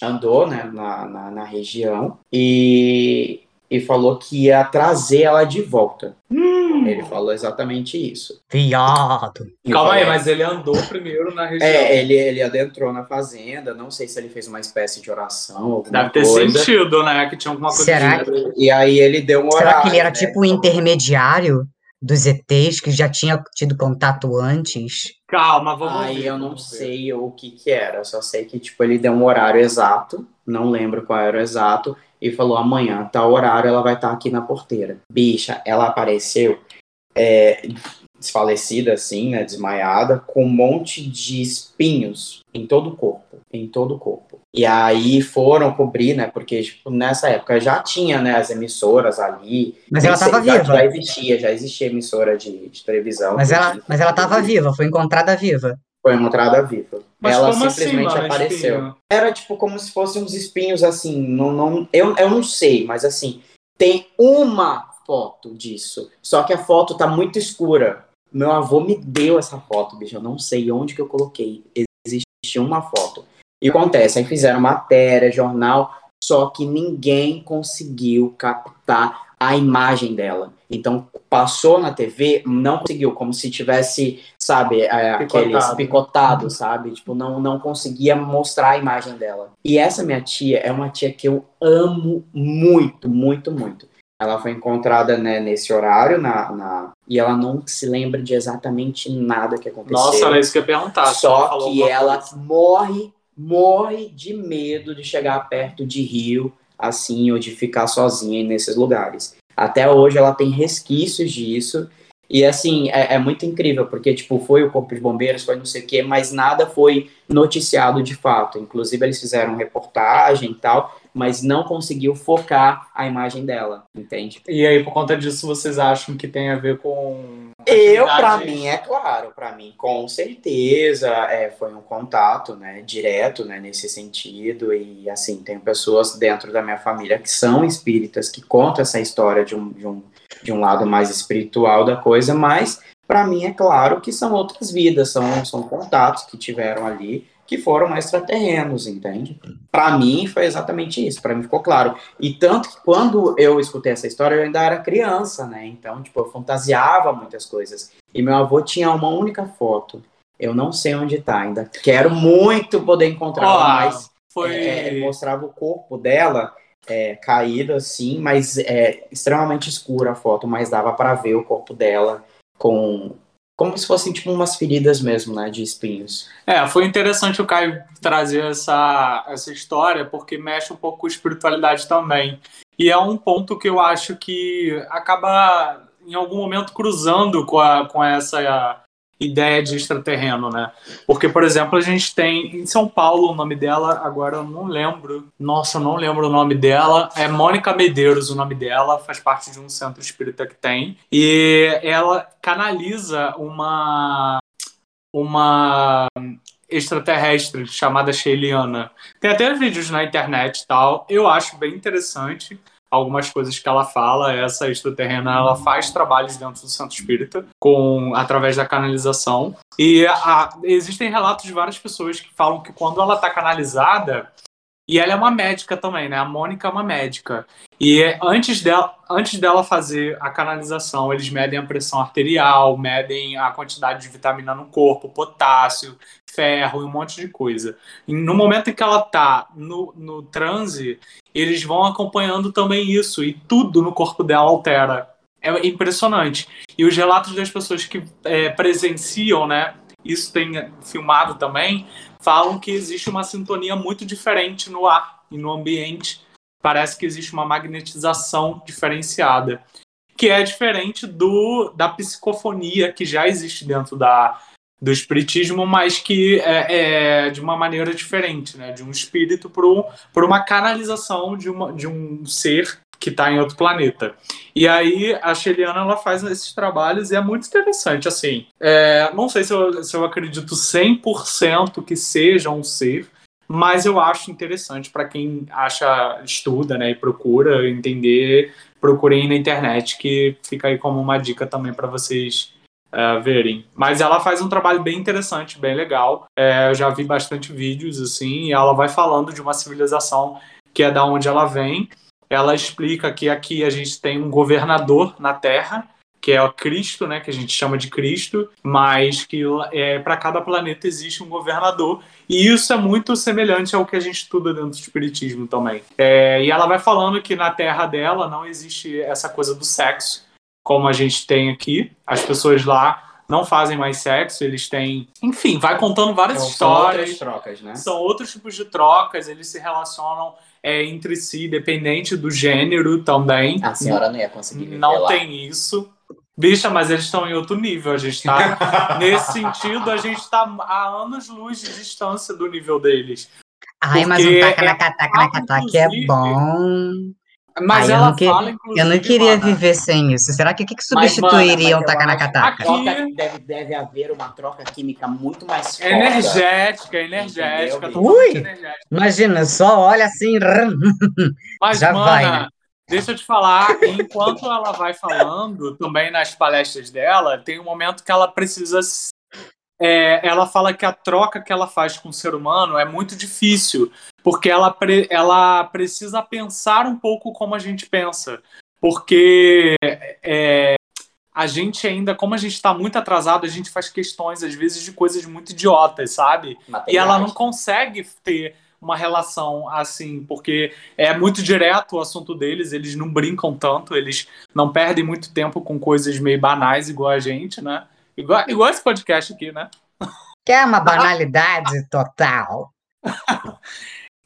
andou, né, na, na, na região e e falou que ia trazer ela de volta. Hum. Ele falou exatamente isso. Viado. Calma aí, mas ele andou primeiro na região. É, ele, ele adentrou na fazenda. Não sei se ele fez uma espécie de oração. Deve ter coisa. sentido, né? Que tinha alguma coisa. Será de... E aí ele deu um horário. Será que ele era né? tipo um intermediário dos ETs que já tinha tido contato antes? Calma, vamos Aí ver, eu não ver. sei o que que era. Eu só sei que, tipo, ele deu um horário exato. Não lembro qual era o exato. E falou, amanhã, tal horário, ela vai estar aqui na porteira. Bicha, ela apareceu é, desfalecida, assim, né, desmaiada, com um monte de espinhos em todo o corpo, em todo o corpo. E aí foram cobrir, né, porque tipo, nessa época já tinha, né, as emissoras ali. Mas ela sei, tava já, viva. Já existia, já existia emissora de, de televisão. Mas ela, que mas ela tava viva, foi encontrada viva. Foi encontrada viva. Mas ela assim, simplesmente mano, apareceu. espinho? Era tipo como se fossem uns espinhos assim, não, não, eu, eu não sei, mas assim, tem uma foto disso. Só que a foto tá muito escura. Meu avô me deu essa foto, bicho. Eu não sei onde que eu coloquei. Existe uma foto. E acontece, aí fizeram matéria, jornal, só que ninguém conseguiu captar a imagem dela. Então, passou na TV, não conseguiu, como se tivesse, sabe, é, aqueles Picotado. picotado, sabe? Tipo, não, não conseguia mostrar a imagem dela. E essa minha tia é uma tia que eu amo muito, muito, muito. Ela foi encontrada né, nesse horário na, na- e ela não se lembra de exatamente nada que aconteceu. Nossa, era isso que eu ia perguntar. Só que ela coisa. morre, morre de medo de chegar perto de rio, assim, ou de ficar sozinha nesses lugares. Até hoje ela tem resquícios disso. E assim, é, é muito incrível, porque tipo, foi o Corpo de Bombeiros, foi não sei o quê, mas nada foi noticiado de fato. Inclusive, eles fizeram reportagem e tal, mas não conseguiu focar a imagem dela, entende? E aí, por conta disso, vocês acham que tem a ver com. Eu, pra atividades- mim, é claro, pra mim, com certeza, é, foi um contato, né, direto, né, nesse sentido, e assim, tem pessoas dentro da minha família que são espíritas, que contam essa história de um, de um, de um lado mais espiritual da coisa, mas pra mim é claro que são outras vidas, são, são contatos que tiveram ali, que foram extraterrenos, entende? Pra mim foi exatamente isso, pra mim ficou claro. E tanto que quando eu escutei essa história, eu ainda era criança, né? Então, tipo, eu fantasiava muitas coisas. E meu avô tinha uma única foto. Eu não sei onde tá, ainda quero muito poder encontrá-la, Ó, mas Foi. é, é, mostrava o corpo dela é, caído assim, mas é extremamente escura a foto, mas dava pra ver o corpo dela com como se fossem tipo umas feridas mesmo, né, de espinhos. É, foi interessante o Caio trazer essa, essa história, porque mexe um pouco com espiritualidade também. E é um ponto que eu acho que acaba, em algum momento, cruzando com, a, com essa ideia de extraterreno, né? Porque, por exemplo, a gente tem em São Paulo o nome dela, agora eu não lembro. Nossa, eu não lembro o nome dela. É Mônica Medeiros o nome dela, faz parte de um centro espírita que tem. E ela canaliza uma uma extraterrestre chamada Sheiliana. Tem até vídeos na internet e tal. Eu acho bem interessante algumas coisas que ela fala. Essa extraterrena ela faz trabalhos dentro do centro espírita com através da canalização. E a- existem relatos de várias pessoas que falam que quando ela está canalizada E ela é uma médica também, né? A Mônica é uma médica. E antes dela, antes dela fazer a canalização, eles medem a pressão arterial, medem a quantidade de vitamina no corpo, potássio, ferro e um monte de coisa. E no momento em que ela tá no, no transe, eles vão acompanhando também isso. E tudo no corpo dela altera. É impressionante. E os relatos das pessoas que é, presenciam, né? Isso tem filmado também, falam que existe uma sintonia muito diferente no ar e no ambiente. Parece que existe uma magnetização diferenciada, que é diferente do da psicofonia que já existe dentro da, do espiritismo, mas que é, é de uma maneira diferente, né? De um espírito para uma canalização de, uma, de um ser que está em outro planeta. E aí a Sheliana ela faz esses trabalhos e é muito interessante. Assim, é, não sei se eu, se eu acredito 100% que seja um ser, mas eu acho interessante para quem acha, estuda né, e procura entender, procurem na internet, que fica aí como uma dica também para vocês uh, verem. Mas ela faz um trabalho bem interessante, bem legal. É, eu já vi bastante vídeos assim, e ela vai falando de uma civilização que é da onde ela vem ela explica que aqui a gente tem um governador na Terra, que é o Cristo, né, que a gente chama de Cristo, mas que é, para cada planeta existe um governador, e isso é muito semelhante ao que a gente estuda dentro do Espiritismo também. É, e ela vai falando que na Terra dela não existe essa coisa do sexo, como a gente tem aqui. As pessoas lá não fazem mais sexo, eles têm. Enfim, vai contando várias Então, histórias. São outras trocas, né? São outros tipos de trocas, eles se relacionam é, entre si, dependente do gênero também. A senhora não ia conseguir Não lá. tem isso. Bicha, mas eles estão em outro nível. A gente tá. nesse sentido, a gente tá a anos-luz de distância do nível deles. Ai, mas um Porque taca na é cataca na cataca é inclusive, bom. Mas Ai, eu ela não que- fala, inclusive. Eu não queria viver sem isso. Será que o que, que substituiria um mana, mas taca na eu acho cataca? que a troca Aqui- deve, deve haver uma troca química muito mais forte. Energética, energética. Ui! energética. Imagina, só olha assim. Mas, Já mana, vai, né? deixa eu te falar, enquanto ela vai falando, também nas palestras dela, tem um momento que ela precisa. é, ela fala que a troca que ela faz com o ser humano é muito difícil, porque ela, pre- ela precisa pensar um pouco como a gente pensa. Porque é, a gente ainda, como a gente está muito atrasado, a gente faz questões, às vezes, de coisas muito idiotas, sabe? E ela não consegue ter uma relação assim, porque é muito direto o assunto deles, eles não brincam tanto, eles não perdem muito tempo com coisas meio banais igual a gente, né? Igual, igual esse podcast aqui, né? Que é uma banalidade total.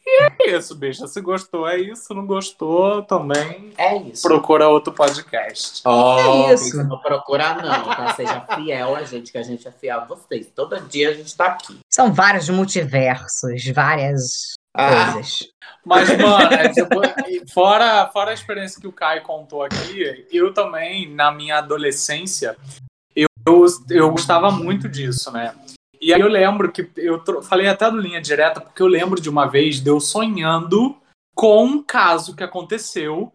É isso, bicha. Se gostou, é isso. Não gostou, também É isso. procura outro podcast. Oh, É isso. Não procurar, não, tá? Seja fiel a gente, que a gente é fiel a vocês. Todo dia a gente tá aqui. São vários multiversos, várias Ah, coisas. Mas, mano, é tipo, fora, fora a experiência que o Kai contou aqui, eu também, na minha adolescência, eu, eu, eu gostava muito disso, né? E aí eu lembro que eu falei até do linha direta, porque eu lembro de uma vez de eu sonhando com um caso que aconteceu.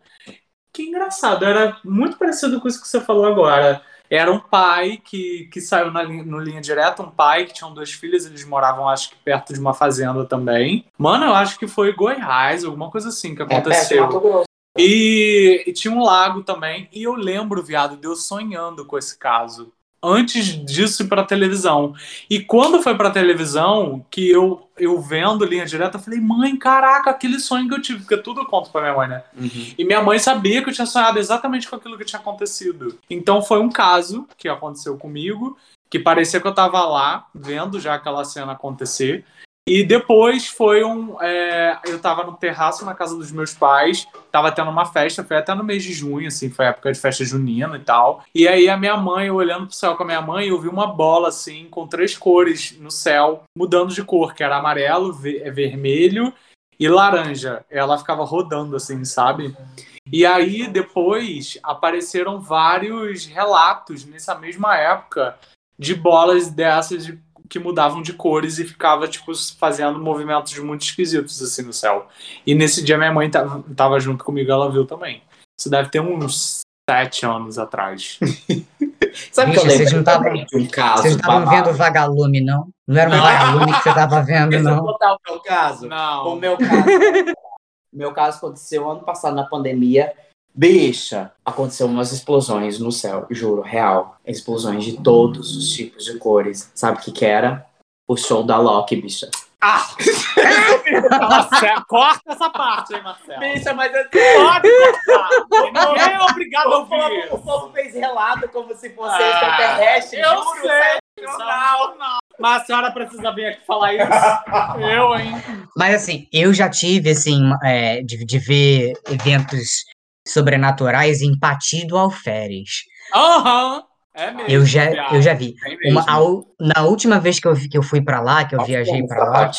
Que engraçado, era muito parecido com isso que você falou agora. Era um pai que, que saiu na, no linha direta, um pai que tinha duas filhas, eles moravam, acho que perto de uma fazenda também. Mano, eu acho que foi Goiás, alguma coisa assim que é aconteceu. Mato Grosso. E, e tinha um lago também. E eu lembro, viado, de eu sonhando com esse caso. Antes disso ir pra televisão. E quando foi pra televisão, que eu, eu vendo linha direta, eu falei, mãe, caraca, aquele sonho que eu tive. Porque tudo eu conto pra minha mãe, né? Uhum. E minha mãe sabia que eu tinha sonhado exatamente com aquilo que tinha acontecido. Então foi um caso que aconteceu comigo, que parecia que eu tava lá, vendo já aquela cena acontecer. E depois foi um. é, eu tava no terraço na casa dos meus pais, tava tendo uma festa, foi até no mês de junho, assim, foi época de festa junina e tal. E aí a minha mãe, eu olhando pro céu com a minha mãe, eu vi uma bola, assim, com três cores no céu, mudando de cor, que era amarelo, ve- vermelho e laranja. Ela ficava rodando, assim, sabe? E aí, depois, apareceram vários relatos nessa mesma época de bolas dessas de- que mudavam de cores e ficava, tipo, fazendo movimentos muito esquisitos, assim, no céu. E nesse dia minha mãe tava, tava junto comigo, ela viu também. Isso deve ter uns sete anos atrás. Sabe que eu vocês não tavam- também de um caso Vocês não estavam vendo Vagalume, não? Não era um Não. vagalume que você tava vendo, Deixa eu não. contar o meu caso. O Não. meu caso. o meu caso aconteceu ano passado na pandemia. Bicha, aconteceu umas explosões no céu, juro, real. Explosões de todos os tipos de cores. Sabe o que que era? O show da Loki, bicha. Ah! Marcelo, corta essa parte, hein, Marcelo? Bicha, mas assim, Pode cortar. Ninguém é obrigado a o povo, ouvir o povo fez relato como se fosse Ah, extraterrestre. Eu juro, sei. é jornal. jornal. Mas a senhora precisa vir aqui falar isso? Eu, hein? Mas assim, eu já tive, assim, é, de, de ver eventos sobrenaturais em Pati do Alferes. Aham. É mesmo. Eu já, eu já vi. Mesmo. Uma, na última vez que eu, vi- que eu fui pra lá, que eu viajei pra lá,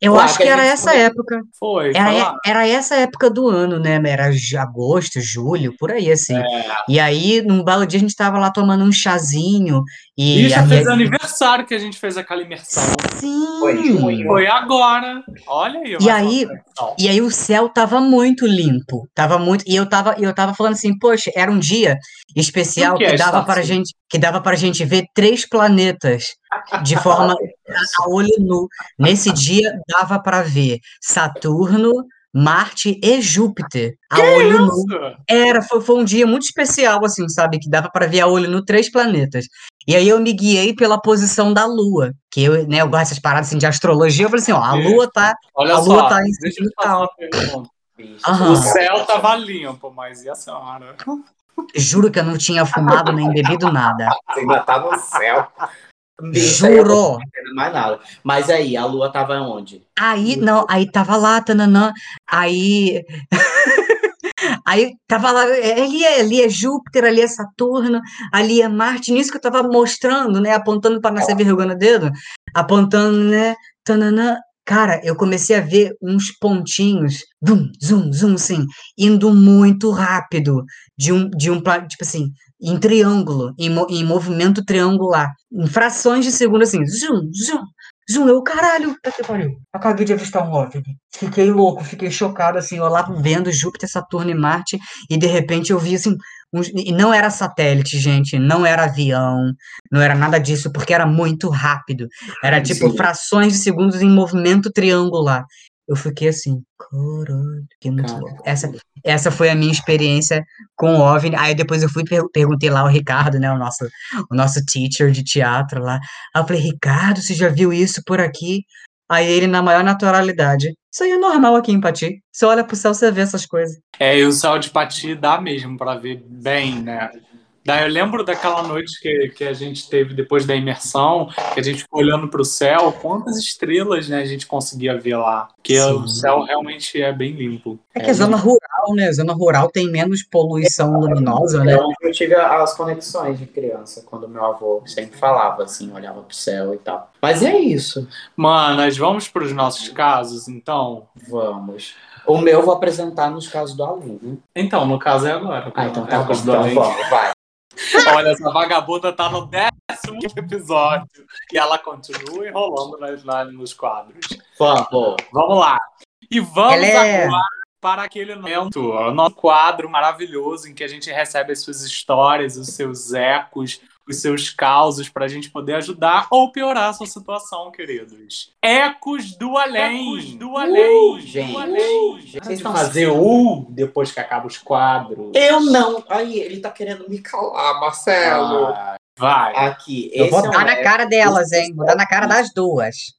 eu acho que que era essa foi- época. Foi, Era, era essa época do ano, né? Era agosto, julho, por aí, assim. E aí, num belo dia, a gente tava lá tomando um chazinho. E a minha- fez aniversário que a gente fez aquela imersão. Sim! Foi junho. Foi agora. Olha aí. E aí-. E aí o céu tava muito limpo, tava muito, e eu tava, eu tava falando assim, poxa, era um dia especial que que, é dava para assim? gente, que dava para gente ver três planetas de forma a olho nu. Nesse dia dava para ver Saturno, Marte e Júpiter a olho nu. Isso. Era, foi, foi um dia muito especial, assim, sabe? Que dava para ver a olho nu três planetas. E aí eu me guiei pela posição da Lua, que eu, né, eu gosto dessas paradas assim, de astrologia. Eu falei assim, ó, a. Lua tá. Olha A só. lua tá em deixa eu tal. uma pergunta. Bicha, Aham. O céu tava limpo, mas e a senhora? Juro que eu não tinha fumado nem bebido nada. Você ainda tá no céu. Juro. mais nada. Mas aí, a lua tava onde? Aí, não, aí tava lá, tananã, aí. Aí tava lá, é, ali é, ali é Júpiter, ali é Saturno, ali é Marte, nisso que eu tava mostrando, né, apontando para nascer vergonha dedo, apontando, né, tananã. Cara, eu comecei a ver uns pontinhos, zum, zum, zum, assim, indo muito rápido, de um, de um, tipo assim, em triângulo, em, em movimento triangular, em frações de segundo, assim, zum, zum, zum, eu, caralho, puta que pariu, acabei de avistar um OVNI, fiquei louco, fiquei chocado, assim, eu lá vendo Júpiter, Saturno e Marte, e de repente eu vi, assim, uns- e não era satélite, gente, não era avião, não era nada disso, porque era muito rápido, era tipo Sim. frações de segundos em movimento triangular. Eu fiquei assim, caralho, que muito Caralho. louco. Essa, essa foi a minha experiência com o OVNI. Aí depois eu fui per- perguntei lá ao Ricardo, né, o nosso, o nosso teacher de teatro lá. Aí eu falei, Ricardo, você já viu isso por aqui? Aí ele, na maior naturalidade, isso aí é normal aqui em Pati. Você olha pro céu, você vê essas coisas. É, e o céu de Pati dá mesmo pra ver bem, né? Daí eu lembro daquela noite que, que a gente teve depois da imersão, que a gente ficou olhando pro céu, quantas estrelas né, a gente conseguia ver lá. Porque Sim. o céu realmente é bem limpo. É que é zona rural, né? Zona rural tem menos poluição luminosa, né? É eu tive as conexões de criança, quando meu avô sempre falava assim, olhava pro céu e tal. Mas é isso. Manas, vamos pros nossos casos, então? Vamos. O meu eu vou apresentar nos casos do além, né? Então, no caso é agora. Ah, então É tá bom. os do Então vamos, vai. Olha, essa vagabunda tá no décimo episódio e ela continua enrolando nas, nas- nos quadros. Vamos. Vamos lá. E vamos é- agora para aquele momento, o nosso quadro maravilhoso em que a gente recebe as suas histórias, os seus ecos, os seus causos para a gente poder ajudar ou piorar a sua situação, queridos. Ecos do além. Ecos do além. gente. Do além. Vocês Vocês estão- fazer o depois que acaba os quadros. Eu não. Aí, ele tá querendo me calar, Marcelo. Ah, vai. Aqui, Eu vou é um dar na eco cara delas, hein? Vou dar na cara das duas.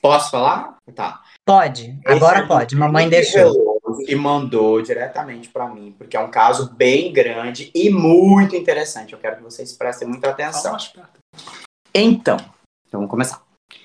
Posso falar? Tá. Pode, agora Esse é pode. Mamãe deixou. E mandou diretamente pra mim, porque é um caso bem grande e muito interessante. Eu quero que vocês prestem muita atenção. Então, então vamos começar.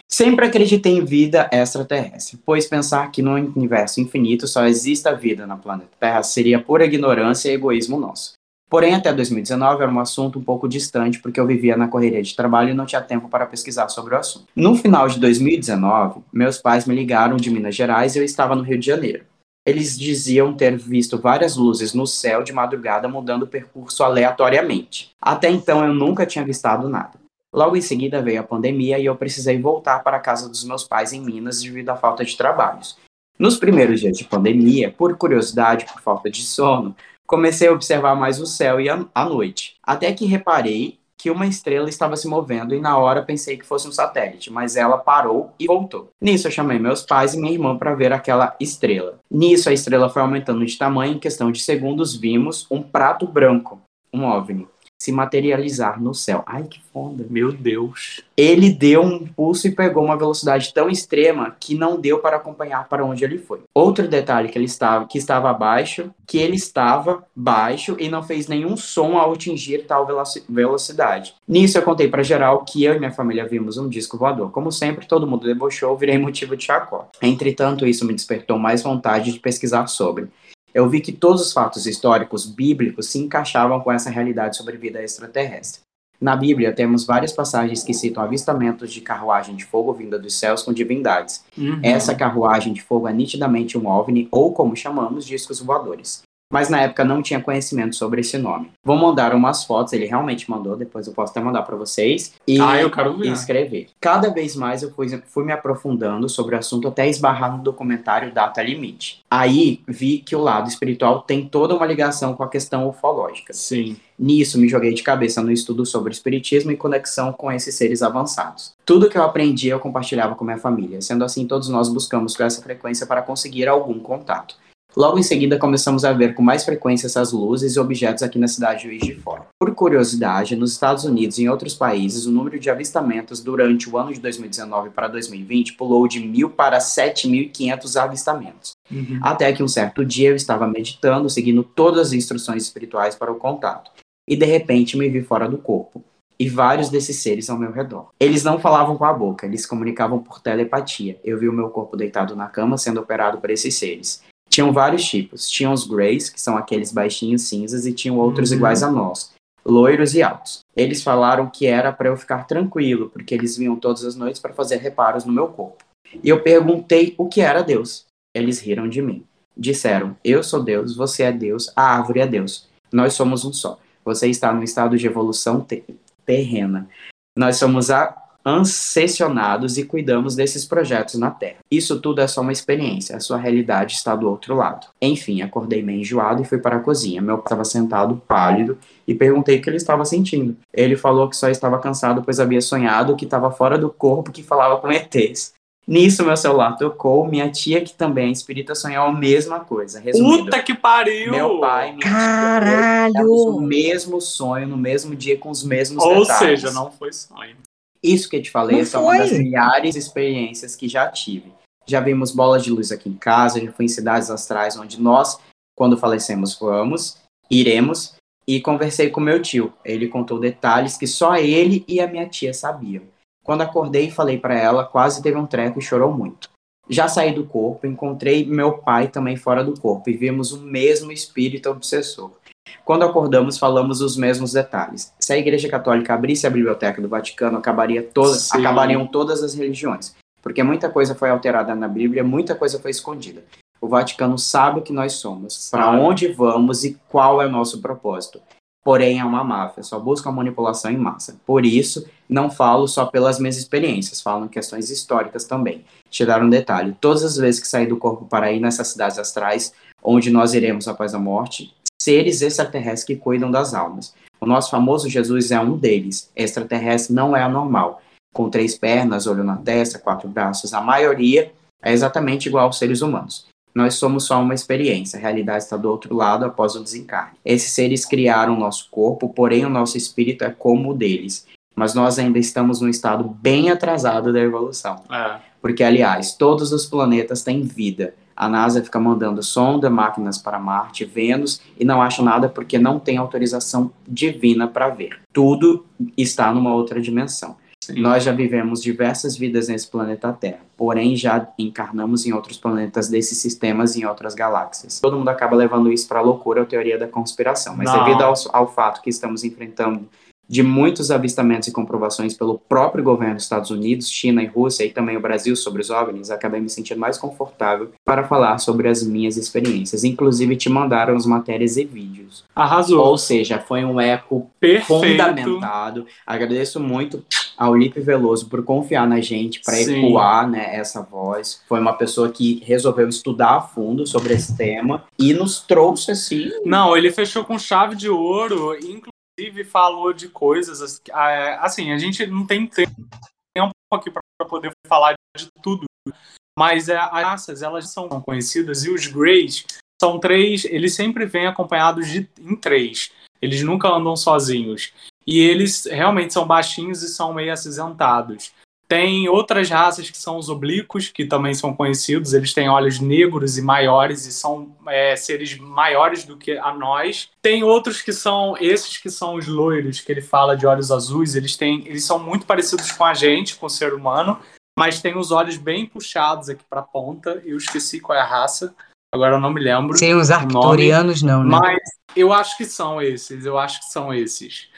Sempre acreditei em vida extraterrestre, pois pensar que no universo infinito só exista vida na planeta Terra seria pura ignorância e egoísmo nosso. Porém, até 2019 era um assunto um pouco distante, porque eu vivia na correria de trabalho e não tinha tempo para pesquisar sobre o assunto. No final de 2019, meus pais me ligaram de Minas Gerais e eu estava no Rio de Janeiro. Eles diziam ter visto várias luzes no céu de madrugada mudando o percurso aleatoriamente. Até então eu nunca tinha avistado nada. Logo em seguida veio a pandemia e eu precisei voltar para a casa dos meus pais em Minas devido à falta de trabalhos. Nos primeiros dias de pandemia, por curiosidade, por falta de sono, comecei a observar mais o céu e a, a noite. Até que reparei que uma estrela estava se movendo e na hora pensei que fosse um satélite, mas ela parou e voltou. Nisso eu chamei meus pais e minha irmã para ver aquela estrela. Nisso a estrela foi aumentando de tamanho, em questão de segundos vimos um prato branco, um OVNI se materializar no céu. Ai, que foda. Meu Deus. Ele deu um impulso e pegou uma velocidade tão extrema que não deu para acompanhar para onde ele foi. Outro detalhe que ele estava, que estava abaixo, que ele estava baixo e não fez nenhum som ao atingir tal velocidade. Nisso eu contei para geral que eu e minha família vimos um disco voador. Como sempre, todo mundo debochou, virei motivo de chacota. Entretanto, isso me despertou mais vontade de pesquisar sobre eu vi que todos os fatos históricos bíblicos se encaixavam com essa realidade sobre vida extraterrestre. Na Bíblia, temos várias passagens que citam avistamentos de carruagem de fogo vinda dos céus com divindades. Uhum. Essa carruagem de fogo é nitidamente um OVNI, ou como chamamos, discos voadores mas na época não tinha conhecimento sobre esse nome. Vou mandar umas fotos, ele realmente mandou, depois eu posso até mandar para vocês. E, ah, eu quero ver. Escrever. Cada vez mais eu fui, fui me aprofundando sobre o assunto até esbarrar no documentário Data Limite. Aí vi que o lado espiritual tem toda uma ligação com a questão ufológica. Sim. Nisso, me joguei de cabeça no estudo sobre espiritismo e conexão com esses seres avançados. Tudo que eu aprendi eu compartilhava com minha família. Sendo assim, todos nós buscamos com essa frequência para conseguir algum contato. Logo em seguida, começamos a ver com mais frequência essas luzes e objetos aqui na cidade de Juiz de Fora. Por curiosidade, nos Estados Unidos e em outros países, o número de avistamentos durante o ano de 2019 para 2020 pulou de mil para 7.500 avistamentos. Uhum. Até que um certo dia eu estava meditando, seguindo todas as instruções espirituais para o contato. E de repente me vi fora do corpo e vários desses seres ao meu redor. Eles não falavam com a boca, eles comunicavam por telepatia. Eu vi o meu corpo deitado na cama sendo operado por esses seres. Tinham vários tipos. Tinham os Greys, que são aqueles baixinhos cinzas, e tinham outros uhum. iguais a nós, loiros e altos. Eles falaram que era para eu ficar tranquilo, porque eles vinham todas as noites para fazer reparos no meu corpo. E eu perguntei o que era Deus. Eles riram de mim. Disseram: Eu sou Deus, você é Deus, a árvore é Deus. Nós somos um só. Você está no estado de evolução te terrena. Nós somos a ancessionados e cuidamos desses projetos na Terra. Isso tudo é só uma experiência, a sua realidade está do outro lado. Enfim, acordei meio enjoado e fui para a cozinha. Meu pai estava sentado, pálido, e perguntei o que ele estava sentindo. Ele falou que só estava cansado, pois havia sonhado que estava fora do corpo que falava com ETs. Nisso, meu celular tocou. Minha tia, que também é espírita, sonhou a mesma coisa. Resumindo, Puta que pariu! Meu pai, minha Caralho! o mesmo sonho, no mesmo dia, com os mesmos Ou detalhes. Ou seja, não foi sonho. Isso que eu te falei é são uma das milhares de experiências que já tive. Já vimos bolas de luz aqui em casa, já fui em cidades astrais onde nós, quando falecemos, vamos, iremos. E conversei com meu tio. Ele contou detalhes que só ele e a minha tia sabiam. Quando acordei e falei para ela, quase teve um treco e chorou muito. Já saí do corpo, encontrei meu pai também fora do corpo e vimos o mesmo espírito obsessor. Quando acordamos, falamos os mesmos detalhes. Se a Igreja Católica abrisse a Biblioteca do Vaticano, acabaria todas, acabariam todas as religiões. Porque muita coisa foi alterada na Bíblia, muita coisa foi escondida. O Vaticano sabe o que nós somos, para onde vamos e qual é o nosso propósito. Porém, é uma máfia, só busca a manipulação em massa. Por isso, não falo só pelas minhas experiências, falo em questões históricas também. Te dar um detalhe: todas as vezes que saí do corpo para ir nessas cidades astrais, onde nós iremos após a morte, seres extraterrestres que cuidam das almas. O nosso famoso Jesus é um deles. Extraterrestre não é anormal. Com três pernas, olho na testa, quatro braços, a maioria é exatamente igual aos seres humanos. Nós somos só uma experiência, a realidade está do outro lado após o desencarne. Esses seres criaram o nosso corpo, porém o nosso espírito é como o deles. Mas nós ainda estamos num estado bem atrasado da evolução. É. Porque, aliás, todos os planetas têm vida. A NASA fica mandando sonda, máquinas para Marte, Vênus e não acha nada porque não tem autorização divina para ver. Tudo está numa outra dimensão. Sim. Nós já vivemos diversas vidas nesse planeta Terra, porém já encarnamos em outros planetas desses sistemas e em outras galáxias. Todo mundo acaba levando isso para a loucura, a teoria da conspiração, mas não. devido ao, ao fato que estamos enfrentando de muitos avistamentos e comprovações pelo próprio governo dos Estados Unidos, China e Rússia e também o Brasil sobre os OVNIs, acabei me sentindo mais confortável para falar sobre as minhas experiências. Inclusive, te mandaram as matérias e vídeos. Arrasou. Ou seja, foi um eco Perfeito. fundamentado. Agradeço muito ao Lipe Veloso por confiar na gente para ecoar né, essa voz. Foi uma pessoa que resolveu estudar a fundo sobre esse tema e nos trouxe assim. Não, ele fechou com chave de ouro, inclusive inclusive, falou de coisas. Assim, a gente não tem tempo aqui para poder falar de tudo, mas é, as raças elas são conhecidas e os Greys são três. Eles sempre vêm acompanhados de em três. Eles nunca andam sozinhos. E eles realmente são baixinhos e são meio acinzentados. Tem outras raças que são os oblíquos, que também são conhecidos. Eles têm olhos negros e maiores e são é, seres maiores do que a nós. Tem outros que são esses que são os loiros, que ele fala de olhos azuis. Eles têm, eles são muito parecidos com a gente, com o ser humano, mas tem os olhos bem puxados aqui para a ponta. Eu esqueci qual é a raça. Agora eu não me lembro. Sem os o nome, arcturianos, não, né? Mas eu acho que são esses, eu acho que são esses.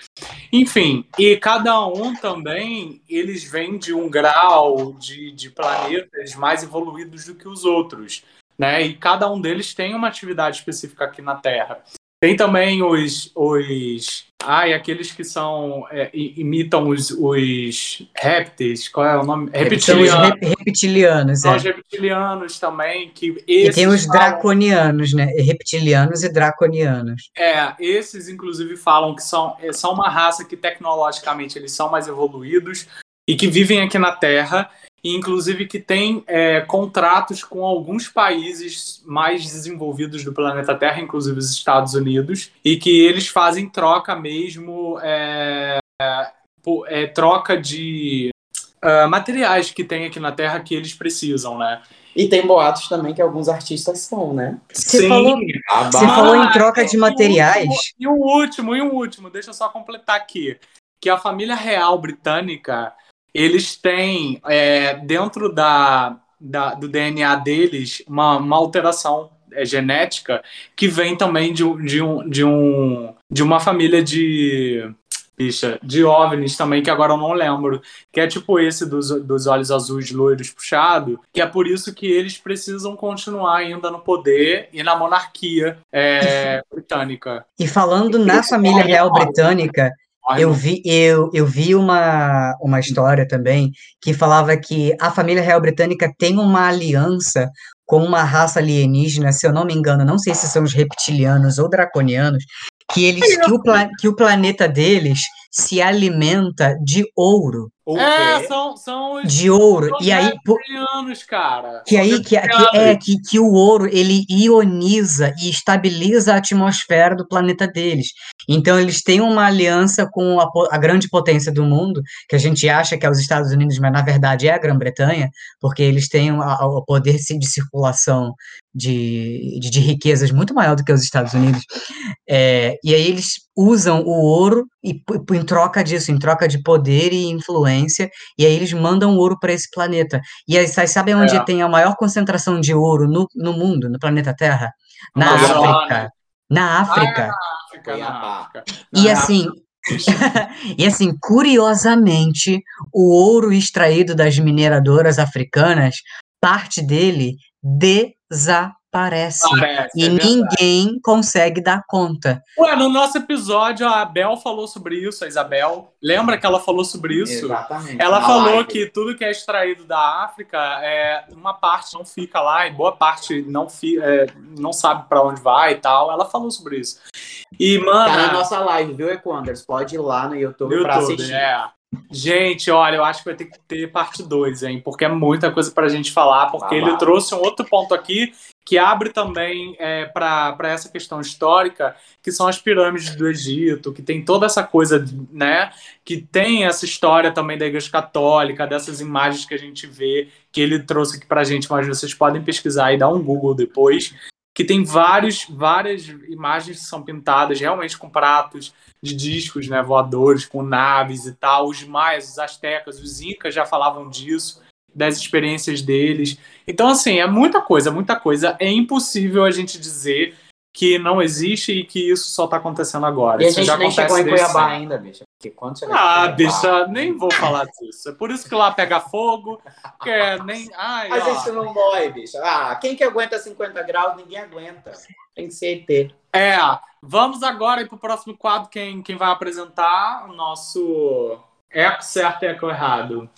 Enfim, e cada um também, eles vêm de um grau de, de planetas mais evoluídos do que os outros, né? E cada um deles tem uma atividade específica aqui na Terra. Tem também os, os ai, aqueles que são é, imitam os, os répteis, qual é o nome? Reptilianos. rep- reptilianos, São é. os reptilianos também, que E tem os falam- draconianos, né? Reptilianos e draconianos. É, esses inclusive falam que são, é, são uma raça que tecnologicamente eles são mais evoluídos e que vivem aqui na Terra, e inclusive que tem é, contratos com alguns países mais desenvolvidos do planeta Terra, inclusive os Estados Unidos, e que eles fazem troca mesmo, é, é, é, troca de ah, materiais que tem aqui na Terra que eles precisam, né? E tem boatos também que alguns artistas são, né? Você falou- A Você falou em Ah, troca de materiais. E o último, e o último, deixa eu só completar aqui. Que a família real britânica, eles têm é, dentro da, da- do DNA deles uma, uma alteração é, genética que vem também de, de, um, de, um, de uma família de. Bicha, de OVNIs também, que agora eu não lembro. Que é tipo esse dos, dos olhos azuis loiros puxado, que é por isso que eles precisam continuar ainda no poder e na monarquia é, britânica. E falando na família real britânica, eu vi, eu, eu vi uma, uma história também que falava que a família real britânica tem uma aliança com uma raça alienígena, se eu não me engano, não sei se são os reptilianos ou draconianos, que eles que o, que o planeta deles se alimenta de ouro, O É, são, são os de ouro. E aí, cara. que aí que, que é que, que o ouro ele ioniza e estabiliza a atmosfera do planeta deles. Então eles têm uma aliança com a, a grande potência do mundo, que a gente acha que é os Estados Unidos, mas na verdade é a Grã-Bretanha, porque eles têm o, poder de circulação de, de, de riquezas muito maior do que os Estados Unidos. É, e aí eles usam o ouro e em troca disso, em troca de poder e influência, e aí eles mandam ouro para esse planeta. E aí, vocês sabem onde É. tem a maior concentração de ouro no, no mundo, no planeta Terra? Na Amazônia. África. Na África. África, Foi a na. África. E Na assim, e assim, curiosamente, o ouro extraído das mineradoras africanas, parte dele desaparece. Parece, E é verdade. ninguém consegue dar conta. Ué, no nosso episódio, a Abel falou sobre isso, a Isabel. Lembra que ela falou sobre isso? Exatamente. Ela Na falou live. que tudo que é extraído da África, é, uma parte não fica lá e boa parte não, fi, é, não sabe pra onde vai e tal. Ela falou sobre isso. E, mano. Tá na nossa live, viu, Equanders? Pode ir lá no YouTube, No pra YouTube, assistir. é. Gente, olha, eu acho que vai ter que ter parte 2, hein? Porque é muita coisa pra gente falar, porque ele trouxe um outro ponto aqui que abre também é, para essa questão histórica, que são as pirâmides do Egito, que tem toda essa coisa, né? Que tem essa história também da Igreja Católica, dessas imagens que a gente vê, que ele trouxe aqui pra gente, mas vocês podem pesquisar e dar um Google depois, que tem vários, várias imagens que são pintadas realmente com pratos de discos né, voadores, com naves e tal. Os maias, os astecas, os incas já falavam disso, das experiências deles. Então, assim, é muita coisa, muita coisa. É impossível a gente dizer que não existe e que isso só está acontecendo agora. E a isso gente já nem chegou em Cuiabá sempre. ainda, bicha. Porque quando chegar Ah, bicha, nem vou falar disso. É por isso que lá pega fogo, que é nem. Ai, A ó. gente não morre, bicha. Ah, quem que aguenta 50 graus? Ninguém aguenta. Tem que ser ET. É, vamos agora para o próximo quadro. Quem, quem vai apresentar o nosso Eco Certo e Eco Errado?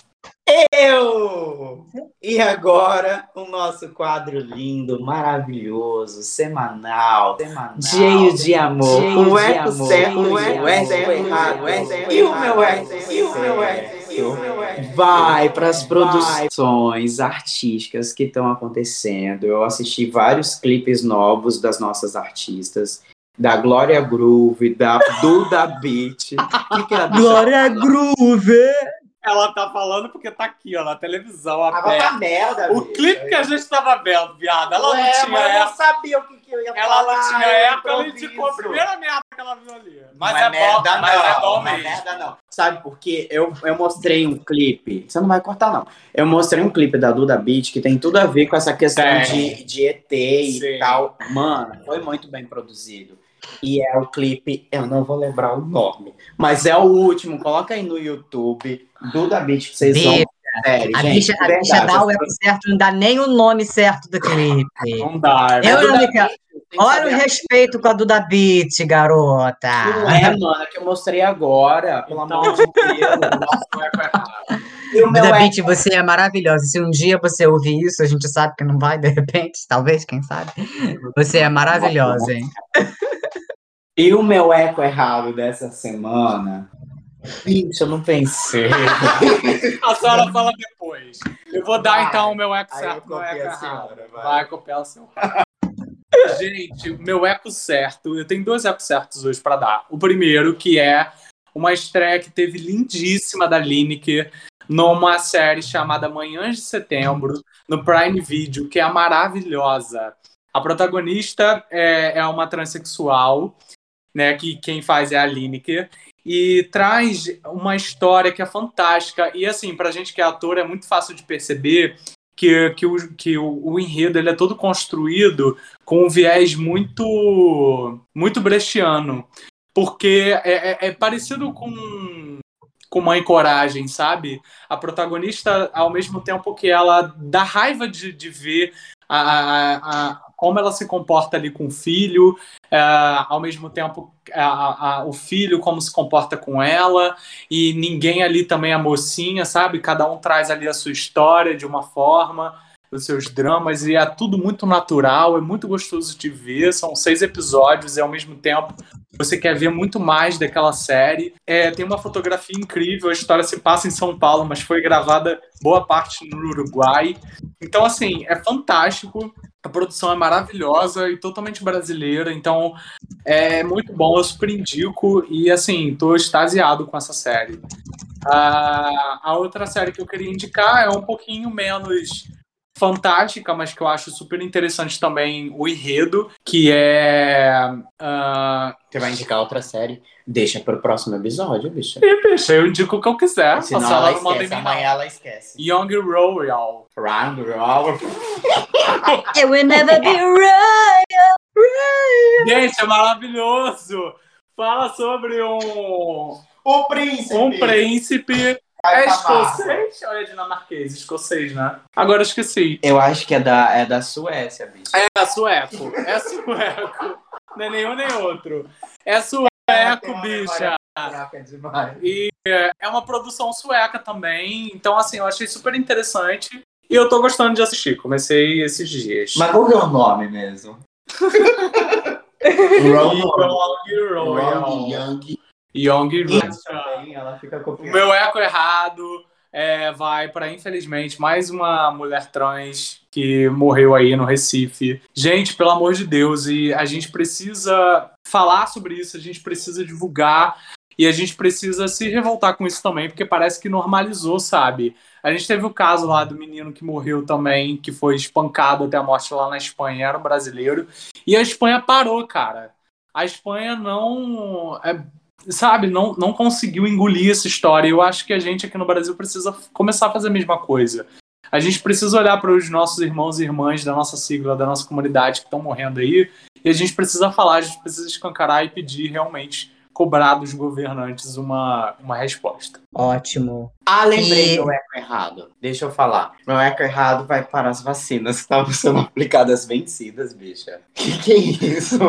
Eu! E agora, o nosso quadro lindo, maravilhoso, semanal, semanal cheio de amor. cheio o de eco amor, certo, o eco errado, e o meu eco, e o meu eco, e o meu eco. Vai para as Vai. produções artísticas que estão acontecendo. Eu assisti vários clipes novos das nossas artistas. Da Glória Groove, da Duda Beat. Que que Glória Groove! Ela tá falando porque tá aqui, ó, na televisão Tava aberta. pra merda, O clipe que a gente tava vendo, viado, ela Ué, não tinha mas eu não sabia o que, que eu ia Ela falar. não tinha eu eco, ela indicou a primeira merda que ela viu ali. Mas Não é, bom, merda, mas não, é bom não é mesmo. merda não. Sabe por quê? Eu, eu mostrei um clipe. Você não vai cortar, não. Eu mostrei um clipe da Duda Beat que tem tudo a ver com essa questão de, de ET e Sim. tal. Mano, foi muito bem produzido. E é o clipe, eu não vou lembrar o nome, mas é o último. Coloca aí no YouTube, Duda Beat, que vocês vão. Bicha, Sério, A gente, bicha, de a bicha verdade, dá o eco certo, não dá nem o nome certo do clipe. Não dá. Eu, olha o respeito com a Duda Beat, garota. Não é, mano, é que eu mostrei agora, pelo Então- amor de Deus. Nossa, eco meu Duda Beat, você é maravilhosa. Se um dia você ouvir isso, a gente sabe que não vai, de repente, talvez, quem sabe. Você é maravilhosa, hein? E o meu eco errado dessa semana? Gente, eu não pensei. A senhora fala depois. Eu vou dar Vai. então o meu eco certo, meu eco errado. senhora, vai. Vai copiar o seu. Gente, o meu eco certo, eu tenho dois ecos certos hoje pra dar. O primeiro, que é uma estreia que teve lindíssima da Lineker numa série chamada Manhãs de Setembro, no Prime Video, que é maravilhosa. A protagonista é, é uma transexual, né? Que quem faz é a Lineker. E traz uma história que é fantástica. E assim, pra gente que é ator, é muito fácil de perceber que, que, o, que o, o enredo ele é todo construído com um viés muito muito brechiano. Porque é, é- é parecido com, com Mãe Coragem, sabe? A protagonista, ao mesmo tempo que ela dá raiva de, de ver a, a- a- como ela se comporta ali com o filho, é, ao mesmo tempo a- o filho como se comporta com ela, e ninguém ali também é mocinha, sabe? Cada um traz ali a sua história de uma forma, os seus dramas, e é tudo muito natural, é muito gostoso de ver. São seis episódios e ao mesmo tempo você quer ver muito mais daquela série. É, tem uma fotografia incrível, a história se passa em São Paulo, mas foi gravada boa parte no Uruguai. Então, assim, é fantástico. A produção é maravilhosa e totalmente brasileira, então é muito bom, eu super indico e assim, tô extasiado com essa série. A, a outra série que eu queria indicar é um pouquinho menos fantástica, mas que eu acho super interessante também o enredo, que é. ah, Você vai indicar outra série? Deixa pro próximo episódio, bicho. e, bicho, eu indico o que eu quiser, se ela ela não manda em esquece. Amanhã ela esquece. Young Royal. Round, round. It will never be royal, royal. Gente, é maravilhoso! Fala sobre um, O príncipe. um príncipe. É escocês ou é dinamarquês? Escocês, né? Agora eu esqueci. Eu acho que é da, é da Suécia, bicho. É sueco. É sueco. Não é nenhum nem outro. É sueco, bicha. Caraca, demais. E é, é uma produção sueca também. Então, assim, eu achei super interessante. E eu tô gostando de assistir. Comecei esses dias. Mas qual que é o nome mesmo? Young Royal. Round Young. Young Royal. Também, Ela fica O meu eco errado é, vai para, infelizmente, mais uma mulher trans que morreu aí no Recife. Gente, pelo amor de Deus, e a gente precisa falar sobre isso, a gente precisa divulgar e a gente precisa se revoltar com isso também, porque parece que normalizou, sabe? A gente teve o caso lá do menino que morreu também, que foi espancado até a morte lá na Espanha, era um brasileiro, e a Espanha parou, cara. A Espanha não. é, sabe, não, não conseguiu engolir essa história. Eu acho que a gente aqui no Brasil precisa começar a fazer a mesma coisa. A gente precisa olhar para os nossos irmãos e irmãs da nossa sigla, da nossa comunidade que estão morrendo aí, e a gente precisa falar, a gente precisa escancarar e pedir realmente, cobrar dos governantes uma, uma resposta. Ótimo. Ah, lembrei E- meu eco errado. Deixa eu falar. Meu eco errado vai para as vacinas que estavam sendo aplicadas vencidas, bicha. Que que é isso?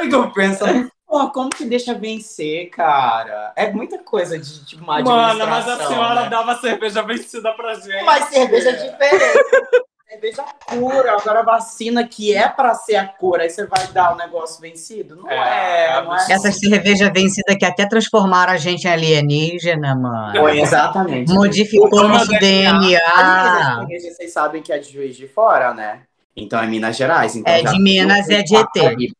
Eu tô pensando Pô, como que deixa vencer, cara? É muita coisa de, de uma Mano, mas a senhora né? dava cerveja vencida pra gente. Mas cerveja é diferente. cerveja cura. Agora vacina que é pra ser a cura, aí você vai dar o negócio vencido? Não É, é, não é. Essa cerveja vencida que até transformaram a gente em alienígena, mano. Foi exatamente. Modificou O nosso DNA. Ah, DNA. vocês sabem que é de Juiz de Fora, né? Então é Minas Gerais. Então É de Minas, é de ET.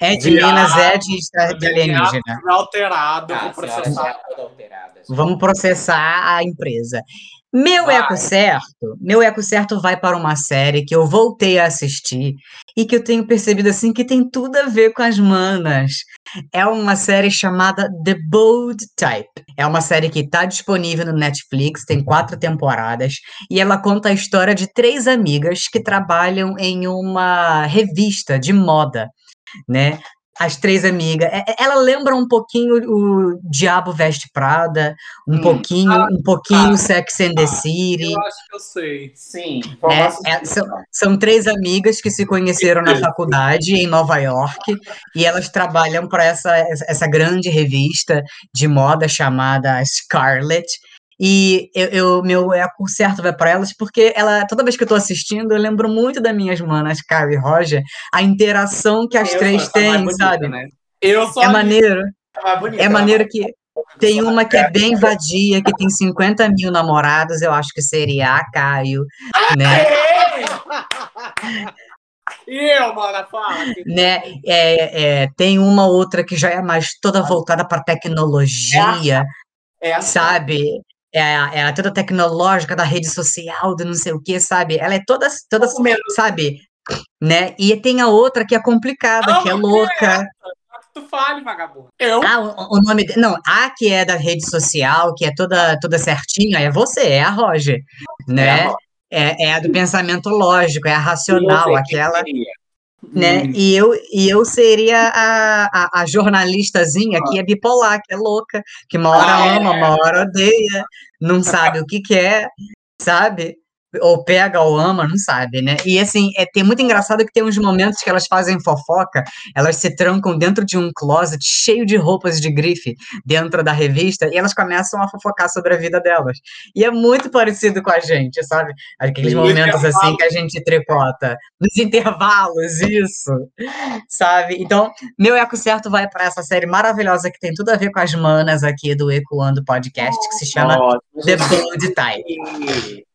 É de Viado. Minas, é de, de alienígena. Alterado, Ah, vou a senhora processar. já é toda alterada, gente. Vamos processar a empresa. Meu Vai. eco certo, meu eco certo vai para uma série que eu voltei a assistir e que eu tenho percebido assim que tem tudo a ver com as manas. É uma série chamada The Bold Type. É uma série que está disponível no Netflix, tem quatro temporadas e ela conta a história de três amigas que trabalham em uma revista de moda, né? As três amigas. É- é- Ela lembra um pouquinho o Diabo Veste Prada, um Hum. pouquinho, um pouquinho Sex and the City. Eu acho que eu sei. Sim. né? É, são, são três amigas que se conheceram na faculdade em Nova York e elas trabalham para essa, essa grande revista de moda chamada Scarlet. E eu, eu- meu eco certo vai para elas porque ela, toda vez que eu tô assistindo, eu lembro muito das minhas manas, Carrie e Roger, a interação que as Eu três têm, sabe? né? Eu sou É maneiro. Bonita, É ela maneiro que tem uma que é bem vadia, que tem 50 mil namorados, eu acho que seria a Caio, né? E eu, mano, fala. né? É, é, tem uma outra que já é mais toda voltada para tecnologia, É sabe? É, a- é a toda tecnológica da rede social, do não sei o que, sabe? Ela é toda, toda sabe? Né? E tem a outra que é complicada, que é Não, louca. Tu fale, vagabundo. Eu? Ah, o, o nome. de- Não, a que é da rede social, que é toda, toda certinha, é você, é a Roger, né? a É, é a do pensamento lógico, é a racional, aquela. seria? Né? Hum. E eu, e eu seria a, a, a jornalistazinha que é bipolar, que é louca, que uma hora Ah, é? ama, uma hora odeia, não sabe o que quer, sabe? Ou pega ou ama, não sabe, né? E assim, é, tem muito engraçado que tem uns momentos que elas fazem fofoca, elas se trancam dentro de um closet cheio de roupas de grife dentro da revista e elas começam a fofocar sobre a vida delas. E é muito parecido com a gente, sabe? Aqueles momentos assim que a gente tricota. Nos intervalos, isso. Sabe? Então, meu eco certo vai para essa série maravilhosa que tem tudo a ver com as manas aqui do Ecoando Podcast, que se chama Ótimo, The. Bold Type.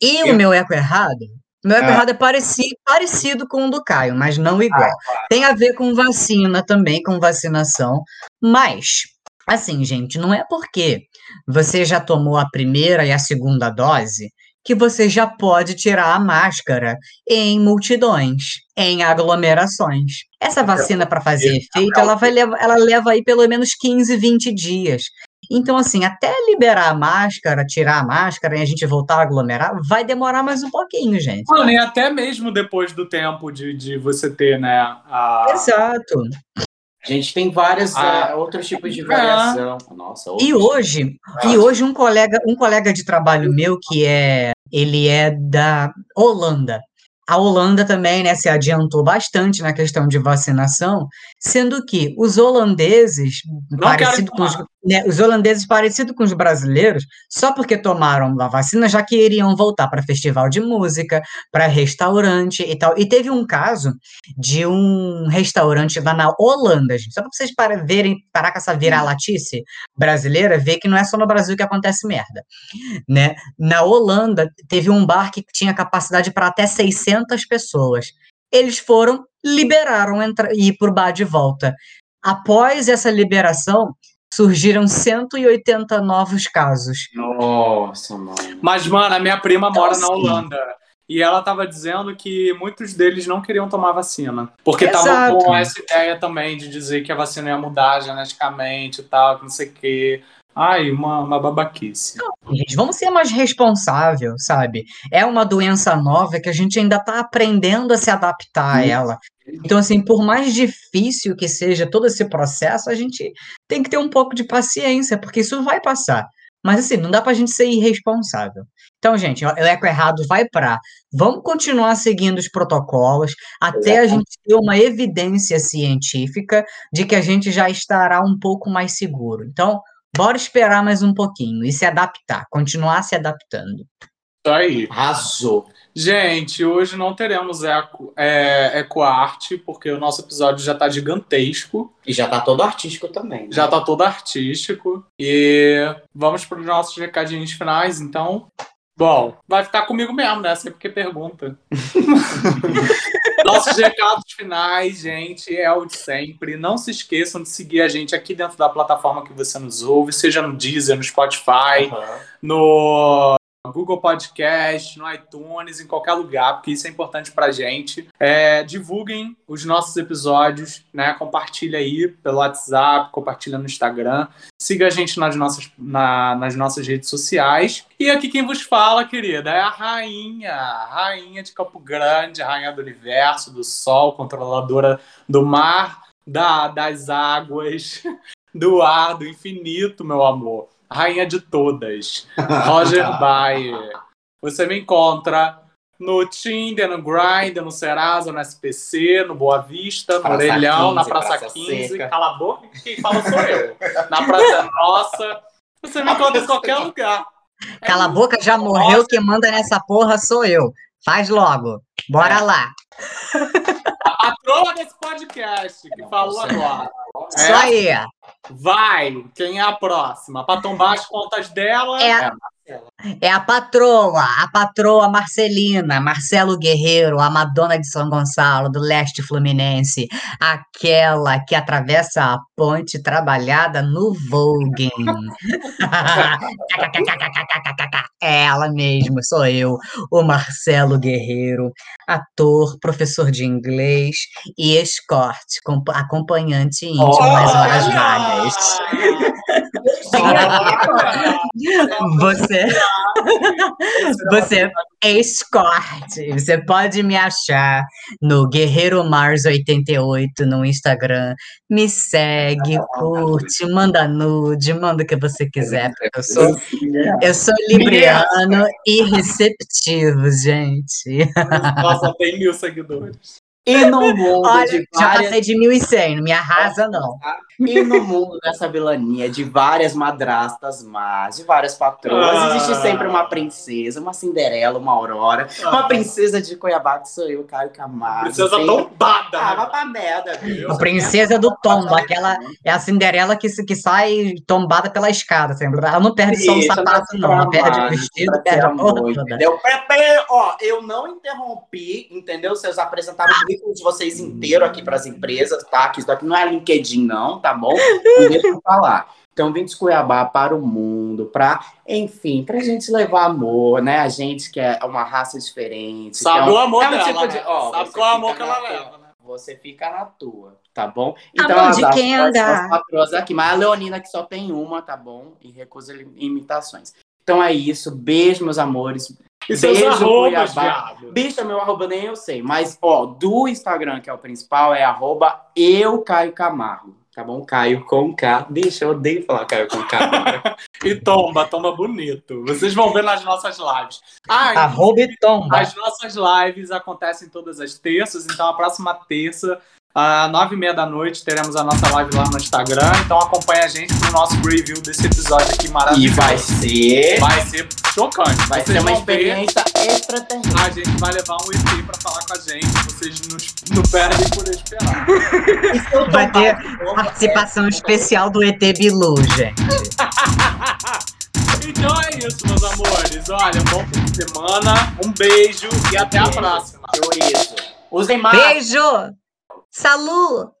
E o Eu- meu eco errado? Meu eco Ah. errado é parecido, parecido com o do Caio, mas não igual. Ah, Tem a ver com vacina também, com vacinação, mas, assim, gente, não é porque você já tomou a primeira e a segunda dose que você já pode tirar a máscara em multidões, em aglomerações. Essa vacina, para fazer efeito, ela, vai ela leva aí pelo menos 15, 20 dias. Então, assim, até liberar a máscara, tirar a máscara e a gente voltar a aglomerar, vai demorar mais um pouquinho, gente. Mano, e até mesmo depois do tempo de, de você ter, né, a... Exato. A gente tem vários Ah. é, outros tipos de variação. Nossa, E hoje, e hoje um colega, um colega de trabalho meu que é, ele é da Holanda. A Holanda também, né, se adiantou bastante na questão de vacinação, sendo que os holandeses, Não parecido com os, né, os holandeses parecido com os brasileiros, só porque tomaram a vacina já queriam voltar para festival de música, para restaurante e tal. E teve um caso de um restaurante lá na Holanda, gente, só para vocês para verem, parar com essa viralatice brasileira, ver que não é só no Brasil que acontece merda, né? Na Holanda teve um bar que tinha capacidade para até 600 pessoas. Eles foram, liberaram ir por bar de volta. Após essa liberação, surgiram 180 novos casos. Nossa, mano. Mas, mano, a minha prima Então, mora na assim- Holanda. E ela tava dizendo que muitos deles não queriam tomar vacina. Porque estavam Exato. com essa ideia também de dizer que a vacina ia mudar geneticamente e tal, que não sei o quê. Ai, uma, uma babaquice. Gente, vamos ser mais responsável, sabe? É uma doença nova que a gente ainda está aprendendo a se adaptar a ela. Então, assim, por mais difícil que seja todo esse processo, a gente tem que ter um pouco de paciência, porque isso vai passar. Mas, assim, não dá pra gente ser irresponsável. Então, gente, o Eco Errado vai para. Vamos continuar seguindo os protocolos até a gente ter uma evidência científica de que a gente já estará um pouco mais seguro. Então, bora esperar mais um pouquinho e se adaptar, continuar se adaptando. Isso aí. Arrasou. Gente, hoje não teremos eco, é, EcoArte, porque o nosso episódio já tá gigantesco. E já tá todo artístico também. né? Já tá todo artístico. E vamos para os nossos recadinhos finais, então. Bom, vai ficar comigo mesmo, né? Sempre que pergunta. Nossos recados finais, gente, é o de sempre. Não se esqueçam de seguir a gente aqui dentro da plataforma que você nos ouve, seja no Deezer, no Spotify, Aham. no Google Podcast, no iTunes, em qualquer lugar, porque isso é importante pra gente. É, divulguem os nossos episódios, né? Compartilha aí pelo WhatsApp, compartilha no Instagram. Siga a gente nas nossas, na- nas nossas redes sociais. E aqui quem vos fala, querida, é a rainha, rainha de Campo Grande, rainha do universo, do sol, controladora do mar, da, das águas, do ar, do infinito, meu amor. Rainha de todas. Roger Bayer. Você me encontra no Tinder, no Grindr, no Serasa, no SPC, no Boa Vista, no Praça Orelhão, na 15, Praça, Praça 15. Seca. Cala a boca, quem fala sou eu. Na Praça Nossa. Você me encontra em qualquer lugar. É Cala a boca, já morreu, quem manda nessa porra sou eu. Faz logo. Bora lá. A patroa desse podcast que Não falou agora. Isso É, aí. vai, quem é a próxima? Pra tombar as contas dela. É, é a patroa, a patroa Marcelina, Marcelo Guerreiro, a Madonna de São Gonçalo, do leste fluminense, aquela que atravessa a ponte trabalhada no Vogue. É ela mesmo, sou eu, o Marcelo Guerreiro, ator, professor de inglês e escorte, comp- acompanhante íntimo nas horas vagas. Você, você é escorte. Você pode me achar no Guerreiro Mars 88 no Instagram. Me segue, curte, manda nude, manda o que você quiser. Eu sou, eu sou libriano e receptivo, gente. Nossa, tem mil seguidores. E no mundo Olha, de já várias passei de 1.100, não me arrasa, não. E no mundo dessa vilania de várias madrastas más, de várias patroas, Ah. existe sempre uma princesa, uma Cinderela, uma Aurora, uma princesa de Cuiabá, que sou eu, Caio Camargo. Princesa Tem- tombada. Ah, né? vai pra merda, viu? A princesa do tombo, aquela é a Cinderela que, que sai tombada pela escada, sempre. Ela não perde só o Isso, sapato, não. Ela perde o vestido, perde a pra- ó, eu não interrompi, entendeu? Vocês apresentaram o currículo de vocês inteiro aqui pras empresas, tá? Que isso aqui não é LinkedIn, não, tá bom? Não deixa eu falar. Então, vim de Cuiabá para o mundo, pra, enfim, pra gente levar amor, né? A gente que é uma raça diferente. é Sabe um- o amor é um dela, tipo de- né? ó, Sabe qual é o amor que ela tua. leva, né? Você fica na tua, tá bom? Amor de as- quem as- andar. as patroas aqui, mas a Leonina que só tem uma, tá bom? E recusa imitações. Então é isso, beijo, meus amores. E seus Beijo, arrobas, Cuiabá. viado. Bicha, meu arroba nem eu sei, mas ó, do Instagram, que é o principal, é arroba eu Caio Camargo. Tá bom? Caio com K. Bicha, eu odeio falar Caio com K. E tomba, tomba bonito. Vocês vão ver nas nossas lives. E Arroba e tomba. As nossas lives acontecem todas as terças, então a próxima terça, às nove e meia da noite, teremos a nossa live lá no Instagram. Então acompanha a gente no nosso review desse episódio aqui e maravilhoso. vai ser. Vai ser chocante. Vai Vocês ser uma vão ver, experiência extraterrestre. A gente vai levar um ET pra falar com a gente. Vocês nos, não perdem por esperar. Vai ter participação especial do ET Bilu, gente. Então é isso, meus amores. Olha, bom fim de semana. Um beijo e até a próxima. Por isso. Usem mais. Beijo! Salu!